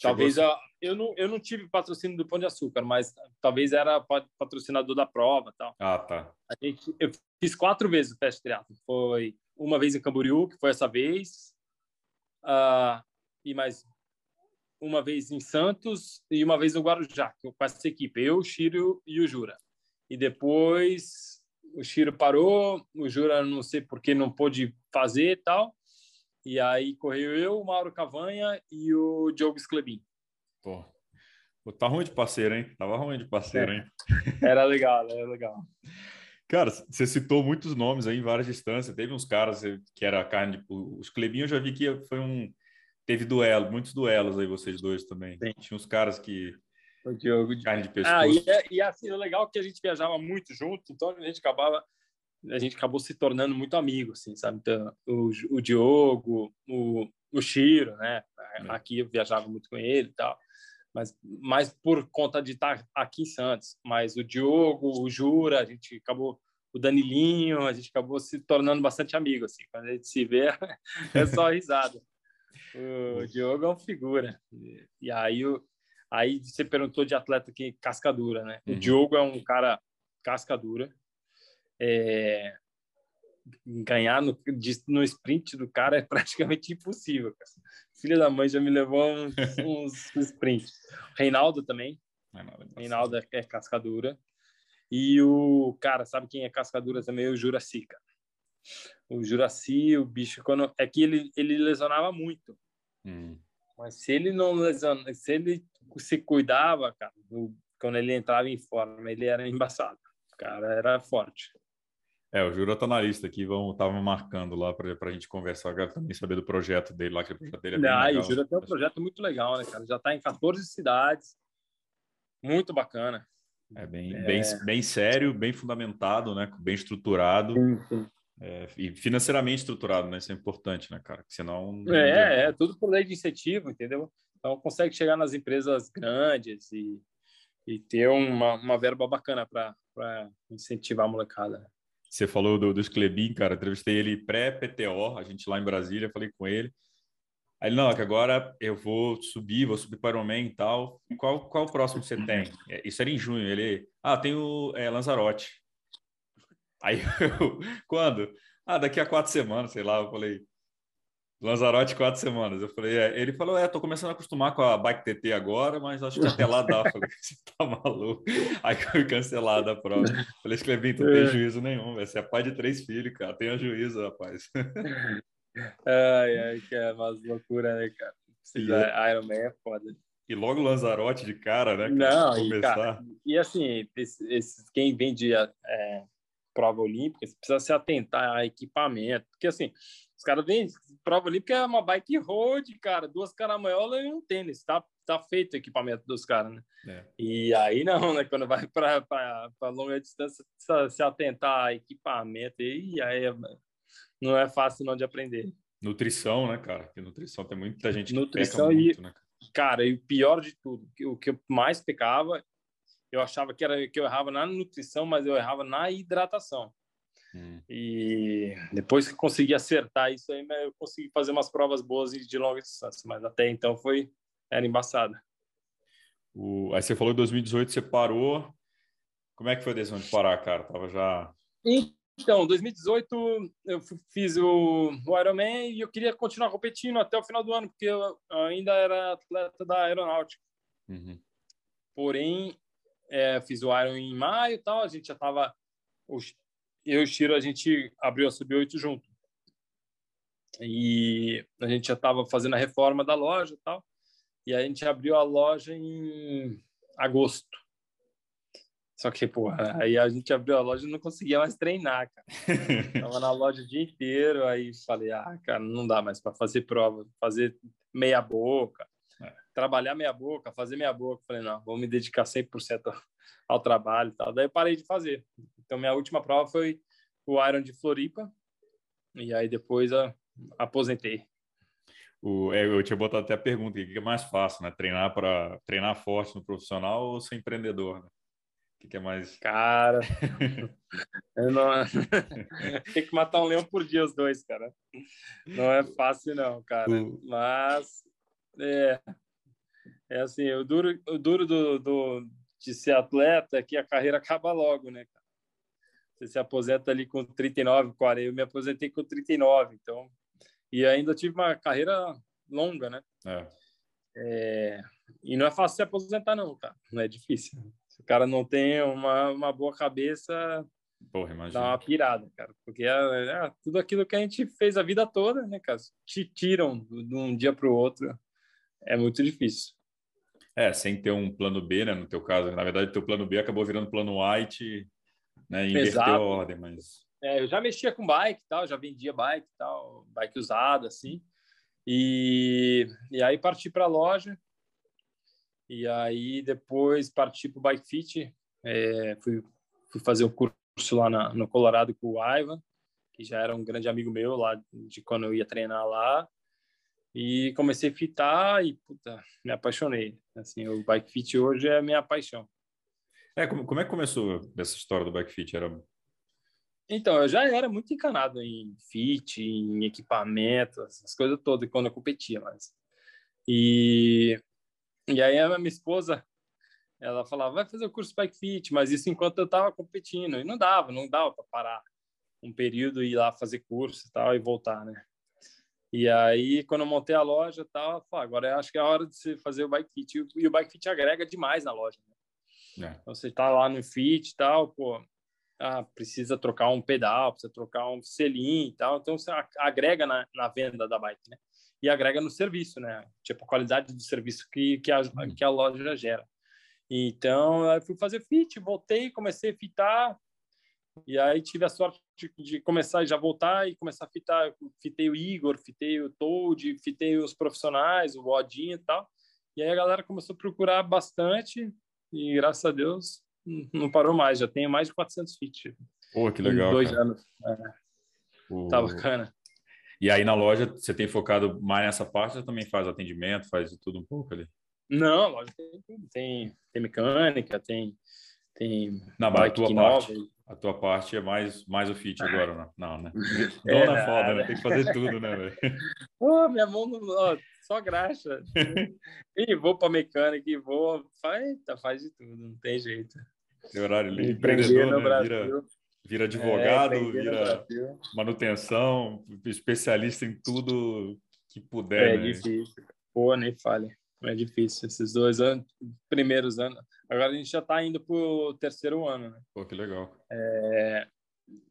talvez a, eu, não, eu não tive patrocínio do Pão de Açúcar, mas talvez era patrocinador da prova tal. Ah, tá. A gente, eu fiz quatro vezes o teste triatlo. Foi uma vez em Camboriú, que foi essa vez, uh, e mais uma vez em Santos e uma vez no Guarujá, com essa equipe, eu, o Chiro e o Jura. E depois o Chiro parou, o Jura não sei por que não pôde fazer e tal. E aí correu eu, o Mauro Cavanha e o Diogo Sclebin. Pô, tá ruim de parceiro, hein? Tava ruim de parceiro, hein? Era legal, era legal. Cara, você citou muitos nomes aí em várias distâncias. Teve uns caras que era carne de... Os Clebinho eu já vi que foi um... Teve duelo, muitos duelos aí vocês dois também. Sim. Tinha uns caras que o Diogo. Carne de pescoço. Ah, e, é, e assim, o legal é que a gente viajava muito junto, então a gente acabava a gente acabou se tornando muito amigo, assim, sabe? Então, o, o Diogo, o, o Chiro, né? É. Aqui eu viajava muito com ele e tal, mas mais por conta de estar aqui em Santos. Mas o Diogo, o Jura, a gente acabou, o Danilinho, a gente acabou se tornando bastante amigo, assim. Quando a gente se vê, é só risada. O Diogo é uma figura. E aí o, Aí você perguntou de atleta que casca dura, né? Uhum. O Diogo é um cara casca dura. É... Ganhar no, no sprint do cara é praticamente impossível. Cara. Filha da mãe já me levou uns, uns sprints. Reinaldo também. Reinaldo é, é cascadura. E o cara, sabe quem é cascadura também? O Juraci, cara. O Juraci, o bicho, quando é que ele, ele lesionava muito. Hum. Mas se ele não lesiona, se ele se cuidava, cara, quando ele entrava em forma, ele era embaçado. O cara era forte. É, o Jura tá na lista aqui, vamos, tava marcando lá para a gente conversar agora também, saber do projeto dele lá, que o projeto dele é bem ah, legal. o Jura tem um projeto muito legal, né, cara? Já está em 14 cidades, muito bacana. É bem, é... bem, bem sério, bem fundamentado, né? Bem estruturado. Sim, sim. É, e financeiramente estruturado, né? Isso é importante, né, cara? Porque senão. É, é, tudo por lei de incentivo, entendeu? Então, consegue chegar nas empresas grandes e, e ter uma, uma verba bacana para incentivar a molecada. Você falou do, do Sclebin, cara. Entrevistei ele pré-PTO, a gente lá em Brasília, falei com ele. Aí ele, não, que agora eu vou subir, vou subir para o Ironman e tal. Qual, qual o próximo que você tem? É, isso era em junho. Ele, ah, tem o é, Lanzarote. Aí eu, quando? ah, daqui a quatro semanas, sei lá. Eu falei, Lanzarote, quatro semanas. Eu falei, é. Ele falou, é, tô começando a acostumar com a Bike TT agora, mas acho que até lá dá. Eu falei, você tá maluco? Aí foi cancelada a prova. Eu falei, Esclevin, tu não tem é. juízo nenhum, Você é pai de três filhos, cara. Tenha juízo, rapaz. Ai, ai, que é umas loucura, né, cara? Precisa, Iron Man é foda. E logo Lanzarote de cara, né? Cara, não, e, cara, e assim, quem vende é, prova olímpica, precisa se atentar a equipamento. Porque assim, os caras vêm, prova olímpica é uma bike road, cara, duas caramanholas e um tênis, tá, tá feito o equipamento dos caras, né? É. E aí não, né? Quando vai para longa distância, precisa se atentar a equipamento, e aí é, não é fácil não de aprender. Nutrição, né, cara? Porque nutrição tem muita gente que nutrição peca muito, e, né? Cara, e o pior de tudo, o que eu mais pecava, eu achava que era que eu errava na nutrição, mas eu errava na hidratação. Hum. E depois que consegui acertar isso aí, eu consegui fazer umas provas boas de longa distância, mas até então foi era embaçada. O, aí você falou que 2018 você parou. Como é que foi a decisão de parar, cara? Tava já então, 2018 eu fiz o, o Ironman e eu queria continuar competindo até o final do ano, porque eu ainda era atleta da aeronáutica. Uhum. Porém, é, fiz o Iron em maio e tal, a gente já estava eu e o Chiro, a gente abriu a Sub-8 junto. E a gente já estava fazendo a reforma da loja e tal. E a gente abriu a loja em agosto. Só que, pô, aí a gente abriu a loja e não conseguia mais treinar, cara. Tava na loja o dia inteiro, aí falei, ah, cara, não dá mais para fazer prova, fazer meia boca, é. trabalhar meia boca, fazer meia boca. Falei, não, vou me dedicar 100% ao trabalho e tal. Daí eu parei de fazer. Então, minha última prova foi o Iron de Floripa. E aí depois eu aposentei. O, é, eu tinha botado até a pergunta: o que é mais fácil, né? Treinar para treinar forte no profissional ou ser empreendedor? Né? O que é mais. Cara, não... tem que matar um leão por dia, os dois, cara. Não é fácil, não, cara. Mas é, é assim: o duro, o duro do, do, de ser atleta é que a carreira acaba logo, né? Você se aposenta ali com 39, 40. Eu me aposentei com 39, então. E ainda tive uma carreira longa, né? É. É... E não é fácil se aposentar, não, cara. Não é difícil. Se o cara não tem uma, uma boa cabeça, Porra, imagina. dá uma pirada, cara. Porque é, é, tudo aquilo que a gente fez a vida toda, né, cara? Te tiram de um dia para o outro. É muito difícil. É, sem ter um plano B, né? No teu caso, na verdade, teu plano B acabou virando plano A e te né, inverteu a ordem, mas. É, eu já mexia com bike, tal, já vendia bike, tal, bike usada, assim. E, e aí parti para a loja. E aí depois parti para o Bike Fit. É, fui, fui fazer o curso lá na, no Colorado com o Ivan, que já era um grande amigo meu lá de quando eu ia treinar lá. E comecei a fitar e, puta, me apaixonei. Assim, o bike fit hoje é a minha paixão. É, como, como é que começou essa história do bike fit? Era... Então, eu já era muito encanado em fit, em equipamento, essas coisas todas, quando eu competia, mas... E, e aí a minha esposa, ela falava, vai fazer o curso bike fit, mas isso enquanto eu estava competindo. E não dava, não dava para parar um período e ir lá fazer curso e tal, e voltar, né? E aí, quando eu montei a loja, tal, falei, agora acho que é a hora de você fazer o bike fit. E o bike fit agrega demais na loja. Né? É. Então, você está lá no fit e tal, pô, ah, precisa trocar um pedal, precisa trocar um selim e tal. Então, você agrega na, na venda da bike, né? E agrega no serviço, né? Tipo, a qualidade do serviço que, que, a, uhum. que a loja gera. Então, eu fui fazer fit, voltei, comecei a fitar, e aí tive a sorte de, de, começar já voltar e começar a fitar. Fitei o Igor, fitei o Toad, fitei os profissionais, o Odinho e tal. E aí a galera começou a procurar bastante e graças a Deus não parou mais. Já tenho mais de 400 fit. Pô, que legal. Em dois cara. anos. É. Tá bacana. E aí na loja você tem focado mais nessa parte ou também faz atendimento, faz tudo um pouco ali? Não, a loja tem tudo. Tem, tem mecânica, tem, tem na tua parte. Nova. A tua parte é mais, mais o fit agora, não, não né? É, Dona é, foda, né? Tem que fazer tudo, né, velho? Pô, minha mão não, ó, só graxa. e vou para mecânica e vou, faz, tá, faz de tudo, não tem jeito. Tem horário livre, empreendedor, né? Vira, Vira advogado, é, vira manutenção, especialista em tudo que puder. É né? difícil. Pô, nem fale. É difícil. Esses dois anos, primeiros anos. Agora a gente já está indo para o terceiro ano, né? Pô, que legal. É...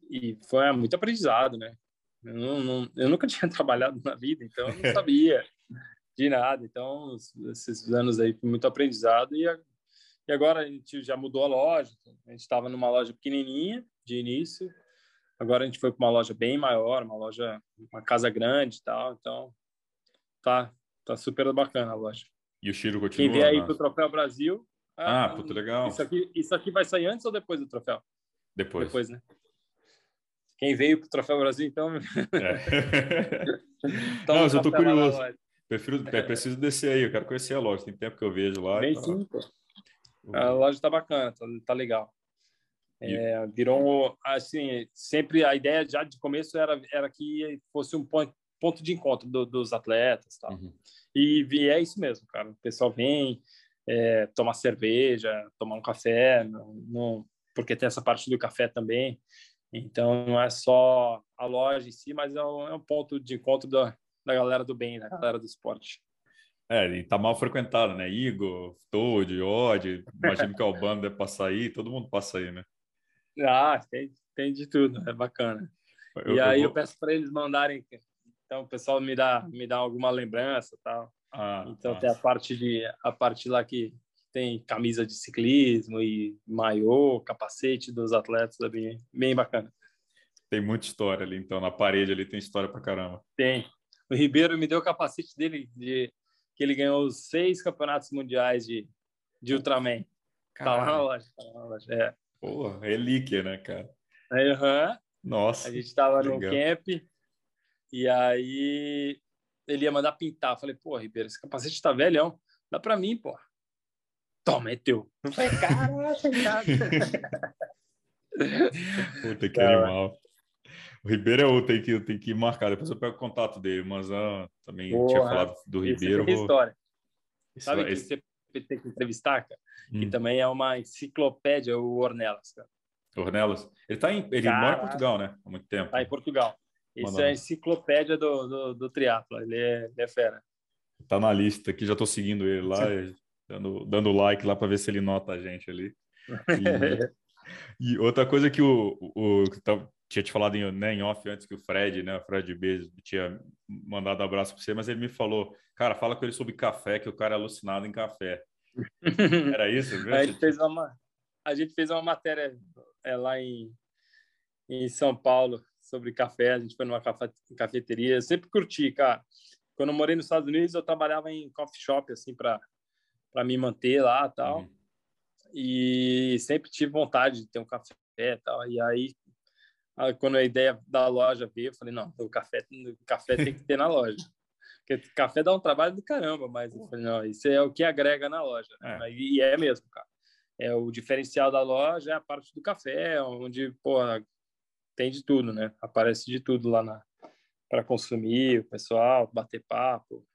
E foi muito aprendizado, né? Eu, não, não, eu nunca tinha trabalhado na vida, então eu não sabia de nada. Então, esses anos aí foi muito aprendizado e, a, e agora a gente já mudou a loja. A gente estava numa loja pequenininha de início, agora a gente foi para uma loja bem maior, uma loja, uma casa grande e tal. Então, tá, tá super bacana a loja. E o Chiro continua? Quem vier aí para o Troféu Brasil. Ah, ah puta legal. Isso aqui, isso aqui vai sair antes ou depois do troféu? Depois. Depois, né? Quem veio para o Troféu Brasil, então. É. Não, eu tô curioso. Prefiro, é, preciso descer aí, eu quero conhecer a loja. Tem tempo que eu vejo lá. Bem tá... sim, pô. A loja tá bacana, tá, tá legal. É, virou assim, sempre a ideia já de começo era era que fosse um ponto, ponto de encontro do, dos atletas, tal. Uhum. E, e, é isso mesmo, cara. O pessoal vem é, tomar cerveja, tomar um café, não, não, porque tem essa parte do café também. Então, não é só a loja em si, mas é um, é um ponto de encontro da, da galera do bem, da galera do esporte. É, e tá mal frequentado, né? Igor, Toad, Odd, imagino que o Albano deve passar aí, todo mundo passa aí, né? Ah, tem, tem de tudo, é bacana. Eu, e aí eu, vou... eu peço para eles mandarem, então o pessoal me dá, me dá alguma lembrança tal. Ah, então nossa. tem a parte de a parte lá que tem camisa de ciclismo e maiô, capacete dos atletas, é bem, bem bacana. Tem muita história ali, então, na parede ali tem história pra caramba. Tem. O Ribeiro me deu o capacete dele, de, que ele ganhou os seis campeonatos mundiais de, de Ultraman. Caralho. Tá lá na loja, tá lá na loja. É. Porra, relíquia, né, cara? Aí, uhum. Nossa. A gente tava legal. no camp e aí ele ia mandar pintar. Eu falei, pô, Ribeiro, esse capacete tá velhão. Dá pra mim, pô toma, é teu. Eu falei, caraca, cara. Puta que animal. O Ribeiro é outro, tem que, tem que marcar. Depois eu pego o contato dele, mas ah, também Porra, tinha falado do Ribeiro. Vou... história. Sabe que esse... você tem que entrevistar, cara? Hum. Que também é uma enciclopédia, o Ornelas, cara. Ornelas? Ele, tá em, ele cara, mora em Portugal, né? Há muito tempo. Tá em Portugal. Isso é a enciclopédia do, do, do triatlo. Ele é, ele é fera. Tá na lista aqui, já tô seguindo ele lá dando, dando like lá para ver se ele nota a gente ali. E, e outra coisa que o, o, o tinha te falado em, né, em off antes que o Fred, né, o Fred Bezos tinha mandado abraço para você, mas ele me falou, cara, fala com ele sobre café, que o cara é alucinado em café. Era isso? Viu? a, gente fez uma, a gente fez uma matéria é, lá em, em São Paulo sobre café, a gente foi numa cafe, cafeteria, eu sempre curti, cara. Quando eu morei nos Estados Unidos, eu trabalhava em coffee shop, assim, para me manter lá tal. Uhum. E sempre tive vontade de ter um café e tal. E aí, quando a ideia da loja veio, eu falei, não, o café, o café tem que ter na loja. Porque café dá um trabalho do caramba, mas eu falei, não, isso é o que agrega na loja. É. E é mesmo, cara. É o diferencial da loja é a parte do café, onde, pô, tem de tudo, né? Aparece de tudo lá na para consumir, o pessoal, bater papo,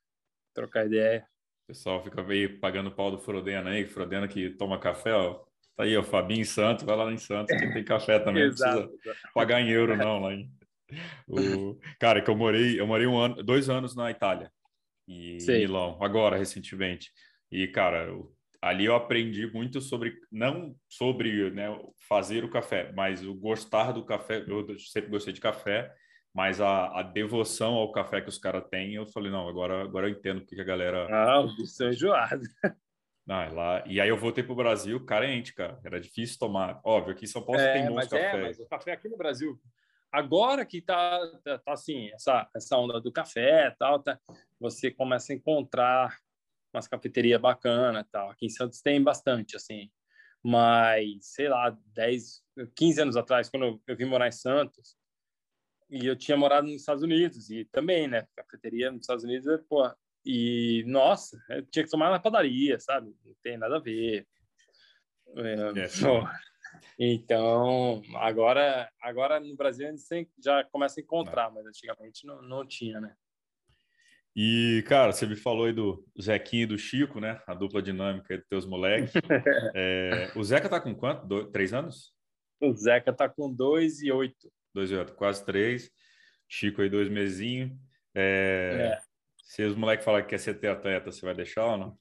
trocar ideia. O pessoal fica meio pagando pau do Frodena aí, Frodena que toma café, ó. Tá aí, ó, Fabinho em Santos, vai lá em Santos, que tem café também, não precisa pagar em euro, não, lá em... O... Cara, que eu morei, eu morei um ano, dois anos na Itália, e Milão, agora, recentemente. E, cara, eu, ali eu aprendi muito sobre, não sobre né, fazer o café, mas o gostar do café. Eu sempre gostei de café, mas a, a devoção ao café que os caras têm, eu falei, não, agora, agora eu entendo porque a galera. Ah, o é enjoado. Não, é lá... E aí eu voltei para o Brasil carente, cara. Era difícil tomar. Óbvio, aqui em São Paulo é, tem bons cafés. É, mas o café aqui no Brasil, agora que tá, tá, tá, assim, essa, essa onda do café tal, tá, você começa a encontrar umas cafeterias bacanas tal. Aqui em Santos tem bastante, assim. Mas, sei lá, 10, 15 anos atrás, quando eu, eu vim morar em Santos, e eu tinha morado nos Estados Unidos e também, né? Cafeteria nos Estados Unidos, é, pô, e nossa, eu tinha que tomar na padaria, sabe? Não tem nada a ver. É, é então, agora, agora no Brasil a gente já começa a encontrar, mas antigamente não, não tinha, né? E, cara, você me falou aí do Zequinho e do Chico, né? A dupla dinâmica dos teus moleques. é, o Zeca tá com quanto? três anos? O Zeca tá com 2 e 8. 2 e 8, quase 3. Chico aí dois mesinhos. É... É. Se os moleques falarem que quer ser atleta, você vai deixar ou não?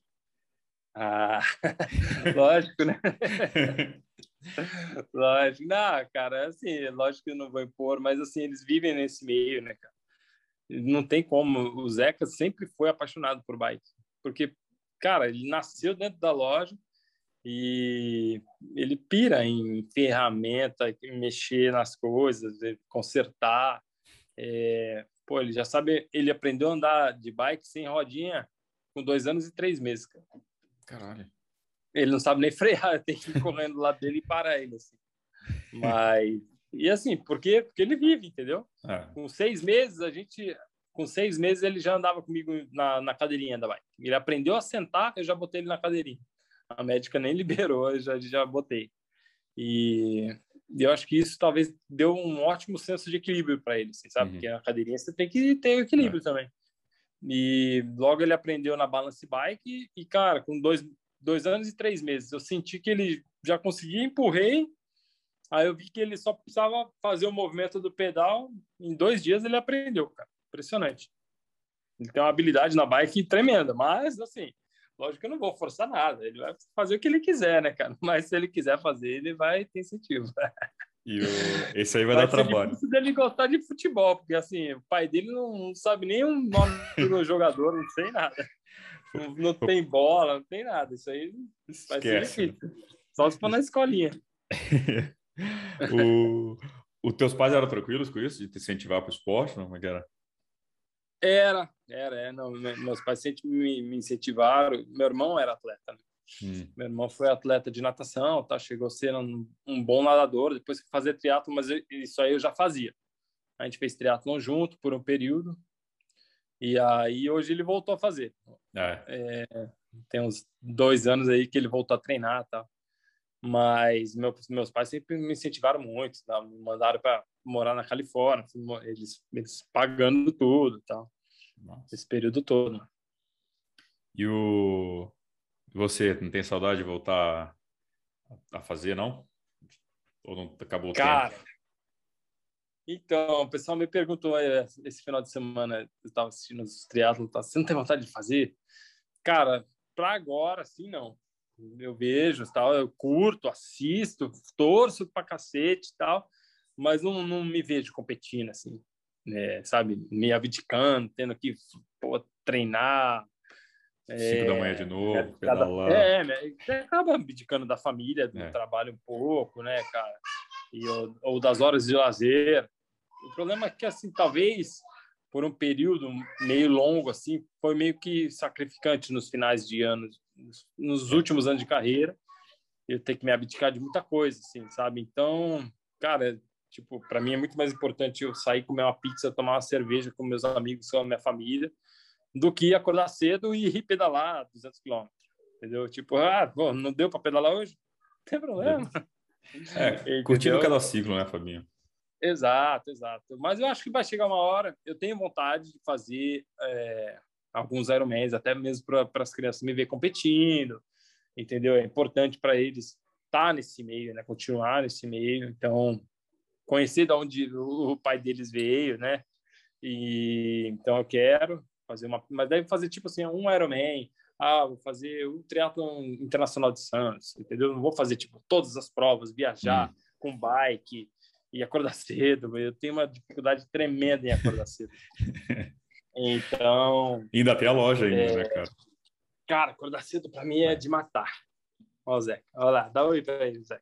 Ah, lógico, né? lógico. Não, cara, assim, lógico que eu não vou impor, mas assim, eles vivem nesse meio, né, cara? Não tem como. O Zeca sempre foi apaixonado por bike. Porque, cara, ele nasceu dentro da loja e ele pira em ferramenta, em mexer nas coisas, consertar. É, pô, ele já sabe, ele aprendeu a andar de bike sem rodinha com dois anos e três meses, cara. Caralho. Ele não sabe nem frear, tem que ir correndo lá dele e parar ele, assim. Mas, e assim, por quê? Porque ele vive, entendeu? É. Com seis meses, a gente, com seis meses, ele já andava comigo na, na cadeirinha da bike. Ele aprendeu a sentar, eu já botei ele na cadeirinha. A médica nem liberou, eu já, já botei. E eu acho que isso talvez deu um ótimo senso de equilíbrio para ele, assim, sabe? Uhum. Porque a cadeirinha você tem que ter equilíbrio é. também. E logo ele aprendeu na balance bike e, cara, com dois, dois anos e três meses, eu senti que ele já conseguia, empurrei, aí eu vi que ele só precisava fazer o movimento do pedal, em dois dias ele aprendeu, cara. Impressionante. Ele tem uma habilidade na bike tremenda, mas, assim, lógico que eu não vou forçar nada, ele vai fazer o que ele quiser, né, cara? Mas se ele quiser fazer, ele vai ter incentivo. E o... esse aí vai, vai dar trabalho. Difícil dele gostar de futebol, porque assim, o pai dele não, sabe nem o nome do jogador, não sei nada. Não, não, tem bola, não tem nada. Isso aí vai Esquece. ser difícil. Só se for na escolinha. O... Os teus pais eram tranquilos com isso, de te incentivar para o esporte? Não? Como é era? Era, era, é, não, meus pais sempre me, me incentivaram. Meu irmão era atleta, né? Hum. Meu irmão foi atleta de natação, tá? chegou a ser um, um bom nadador, depois que fazer triatlo, mas eu, isso aí eu já fazia. A gente fez triatlon junto por um período, e aí hoje ele voltou a fazer. É. É, tem uns dois anos aí que ele voltou a treinar, tá? Mas meu, meus pais sempre me incentivaram muito, tá? me mandaram para morar na Califórnia, eles, eles pagando tudo, tá? Esse período todo. E o você não tem saudade de voltar a fazer, não? Ou não acabou o Cara, tempo? então, o pessoal me perguntou esse final de semana, eu estava assistindo os triatlos, tá, você não tem vontade de fazer? Cara, para agora, sim, não. Eu vejo, tal, eu curto, assisto, torço pra cacete e tal, mas não, não me vejo competindo, assim, né, sabe? Me abdicando, tendo que pô, treinar, Cinco da manhã de novo, é, pedalar. É, né? Acaba abdicando da família, do é. trabalho um pouco, né, cara? E, ou, ou, das horas de lazer. O problema é que, assim, talvez por um período meio longo, assim, foi meio que sacrificante nos finais de anos, nos últimos anos de carreira. Eu tenho que me abdicar de muita coisa, assim, sabe? Então, cara, tipo, para mim é muito mais importante eu sair comer uma pizza, tomar uma cerveja com meus amigos, com a minha família, do que acordar cedo e ir pedalar 200 quilômetros. Entendeu? Tipo, ah, bom, não deu para pedalar hoje? Não tem problema. É, curtindo cada ciclo, né, Fabinho? Exato, exato. Mas eu acho que vai chegar uma hora, eu tenho vontade de fazer é, alguns Ironmans, até mesmo para as crianças me ver competindo, entendeu? É importante para eles estar tá nesse meio, né? Continuar nesse meio. Então, conhecer de onde o pai deles veio, né? E então eu quero fazer uma, mas deve fazer tipo assim um Ironman, ah, vou fazer o triatlon internacional de Santos, entendeu? Não vou fazer tipo todas as provas, viajar hum. com bike e acordar cedo. Eu tenho uma dificuldade tremenda em acordar cedo. Então. ainda tem a loja ainda, é... né, cara? Cara, acordar cedo para mim é de matar. Ó, Zé. Olha lá, dá oi para ele, Zé.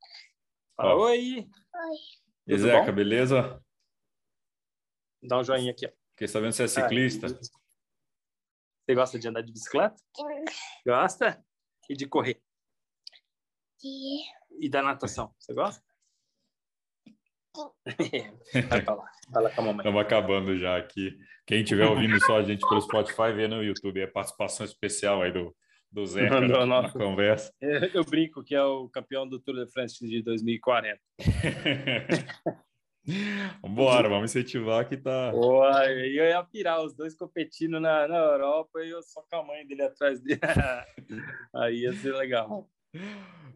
Fala Ó. oi. Oi. E Zeca, beleza? Dá um joinha aqui, ó. Fiquei sabendo que você é ciclista. Você gosta de andar de bicicleta? Gosta? E de correr? Sim. E da natação? Você gosta? Vai pra lá. Vai lá com a mamãe. Estamos acabando já aqui. Quem estiver ouvindo só a gente pelo Spotify, vê no YouTube. É participação especial aí do, do Zé no, na conversa. Eu brinco que é o campeão do Tour de France de 2040. Bora, vamos incentivar que tá. Boa, eu ia pirar os dois competindo na, na Europa e eu só com a mãe dele atrás dele. Aí ia ser legal.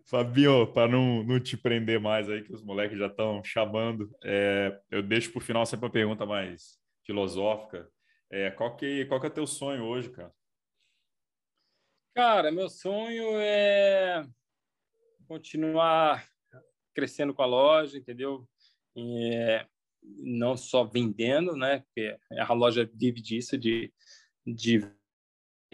Fabinho, para não, não te prender mais aí, que os moleques já estão chamando, é, eu deixo para o final sempre uma pergunta mais filosófica. É, qual, que, qual que é teu sonho hoje, cara? Cara, meu sonho é continuar crescendo com a loja, entendeu? É, não só vendendo, né? Porque a loja vive disso, de, de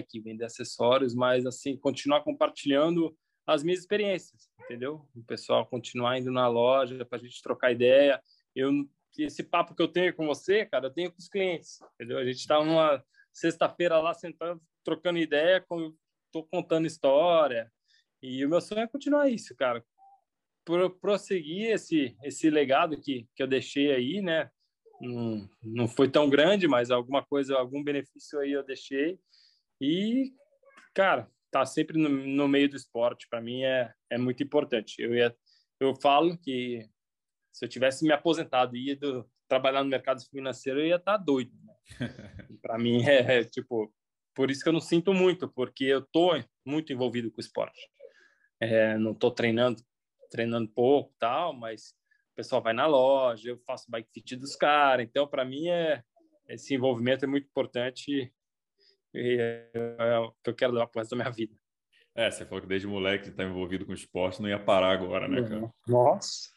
que vender acessórios, mas assim continuar compartilhando as minhas experiências, entendeu? O pessoal continuar indo na loja para a gente trocar ideia. Eu esse papo que eu tenho com você, cara, eu tenho com os clientes, entendeu? A gente está numa sexta-feira lá sentando, trocando ideia, com, tô contando história. E o meu sonho é continuar isso, cara. Pro, prosseguir esse esse legado que que eu deixei aí, né? Não, não foi tão grande, mas alguma coisa, algum benefício aí eu deixei. E, cara, tá sempre no, no meio do esporte, para mim é, é muito importante. Eu, ia, eu falo que se eu tivesse me aposentado e ido trabalhar no mercado financeiro, eu ia estar tá doido. Né? para mim é, é, tipo, por isso que eu não sinto muito, porque eu tô muito envolvido com o esporte. É, não tô treinando, treinando pouco, tal, mas o pessoal vai na loja, eu faço bike fit dos caras, então para mim é esse envolvimento é muito importante e é, é o que eu quero levar para o resto da minha vida. É, você falou que desde moleque está envolvido com esporte, não ia parar agora, né, cara? Nossa,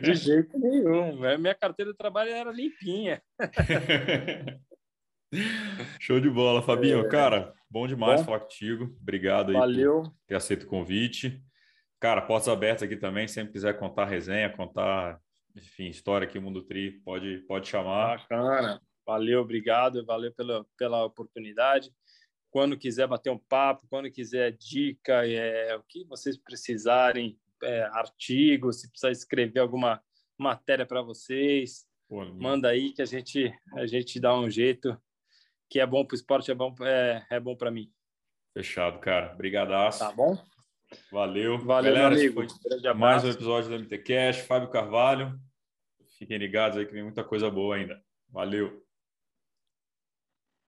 de jeito nenhum. Minha carteira de trabalho era limpinha. Show de bola, Fabinho. É... Cara, bom demais bom. falar contigo. Obrigado aí Valeu. por ter aceito o convite. Cara, portas abertas aqui também. Sempre quiser contar resenha, contar, enfim, história aqui, Mundo Tri, pode, pode chamar. Bacana. Valeu, obrigado, valeu pela, pela oportunidade. Quando quiser bater um papo, quando quiser dica, é, o que vocês precisarem, é, artigo, se precisar escrever alguma matéria para vocês, Pô, manda aí que a gente a gente dá um jeito que é bom para o esporte, é bom é, é bom para mim. Fechado, cara. Brigadaço. Tá bom? Valeu. Valeu, Galera, meu amigo. Foi mais um episódio do MT Cash. Fábio Carvalho. Fiquem ligados aí que vem muita coisa boa ainda. Valeu.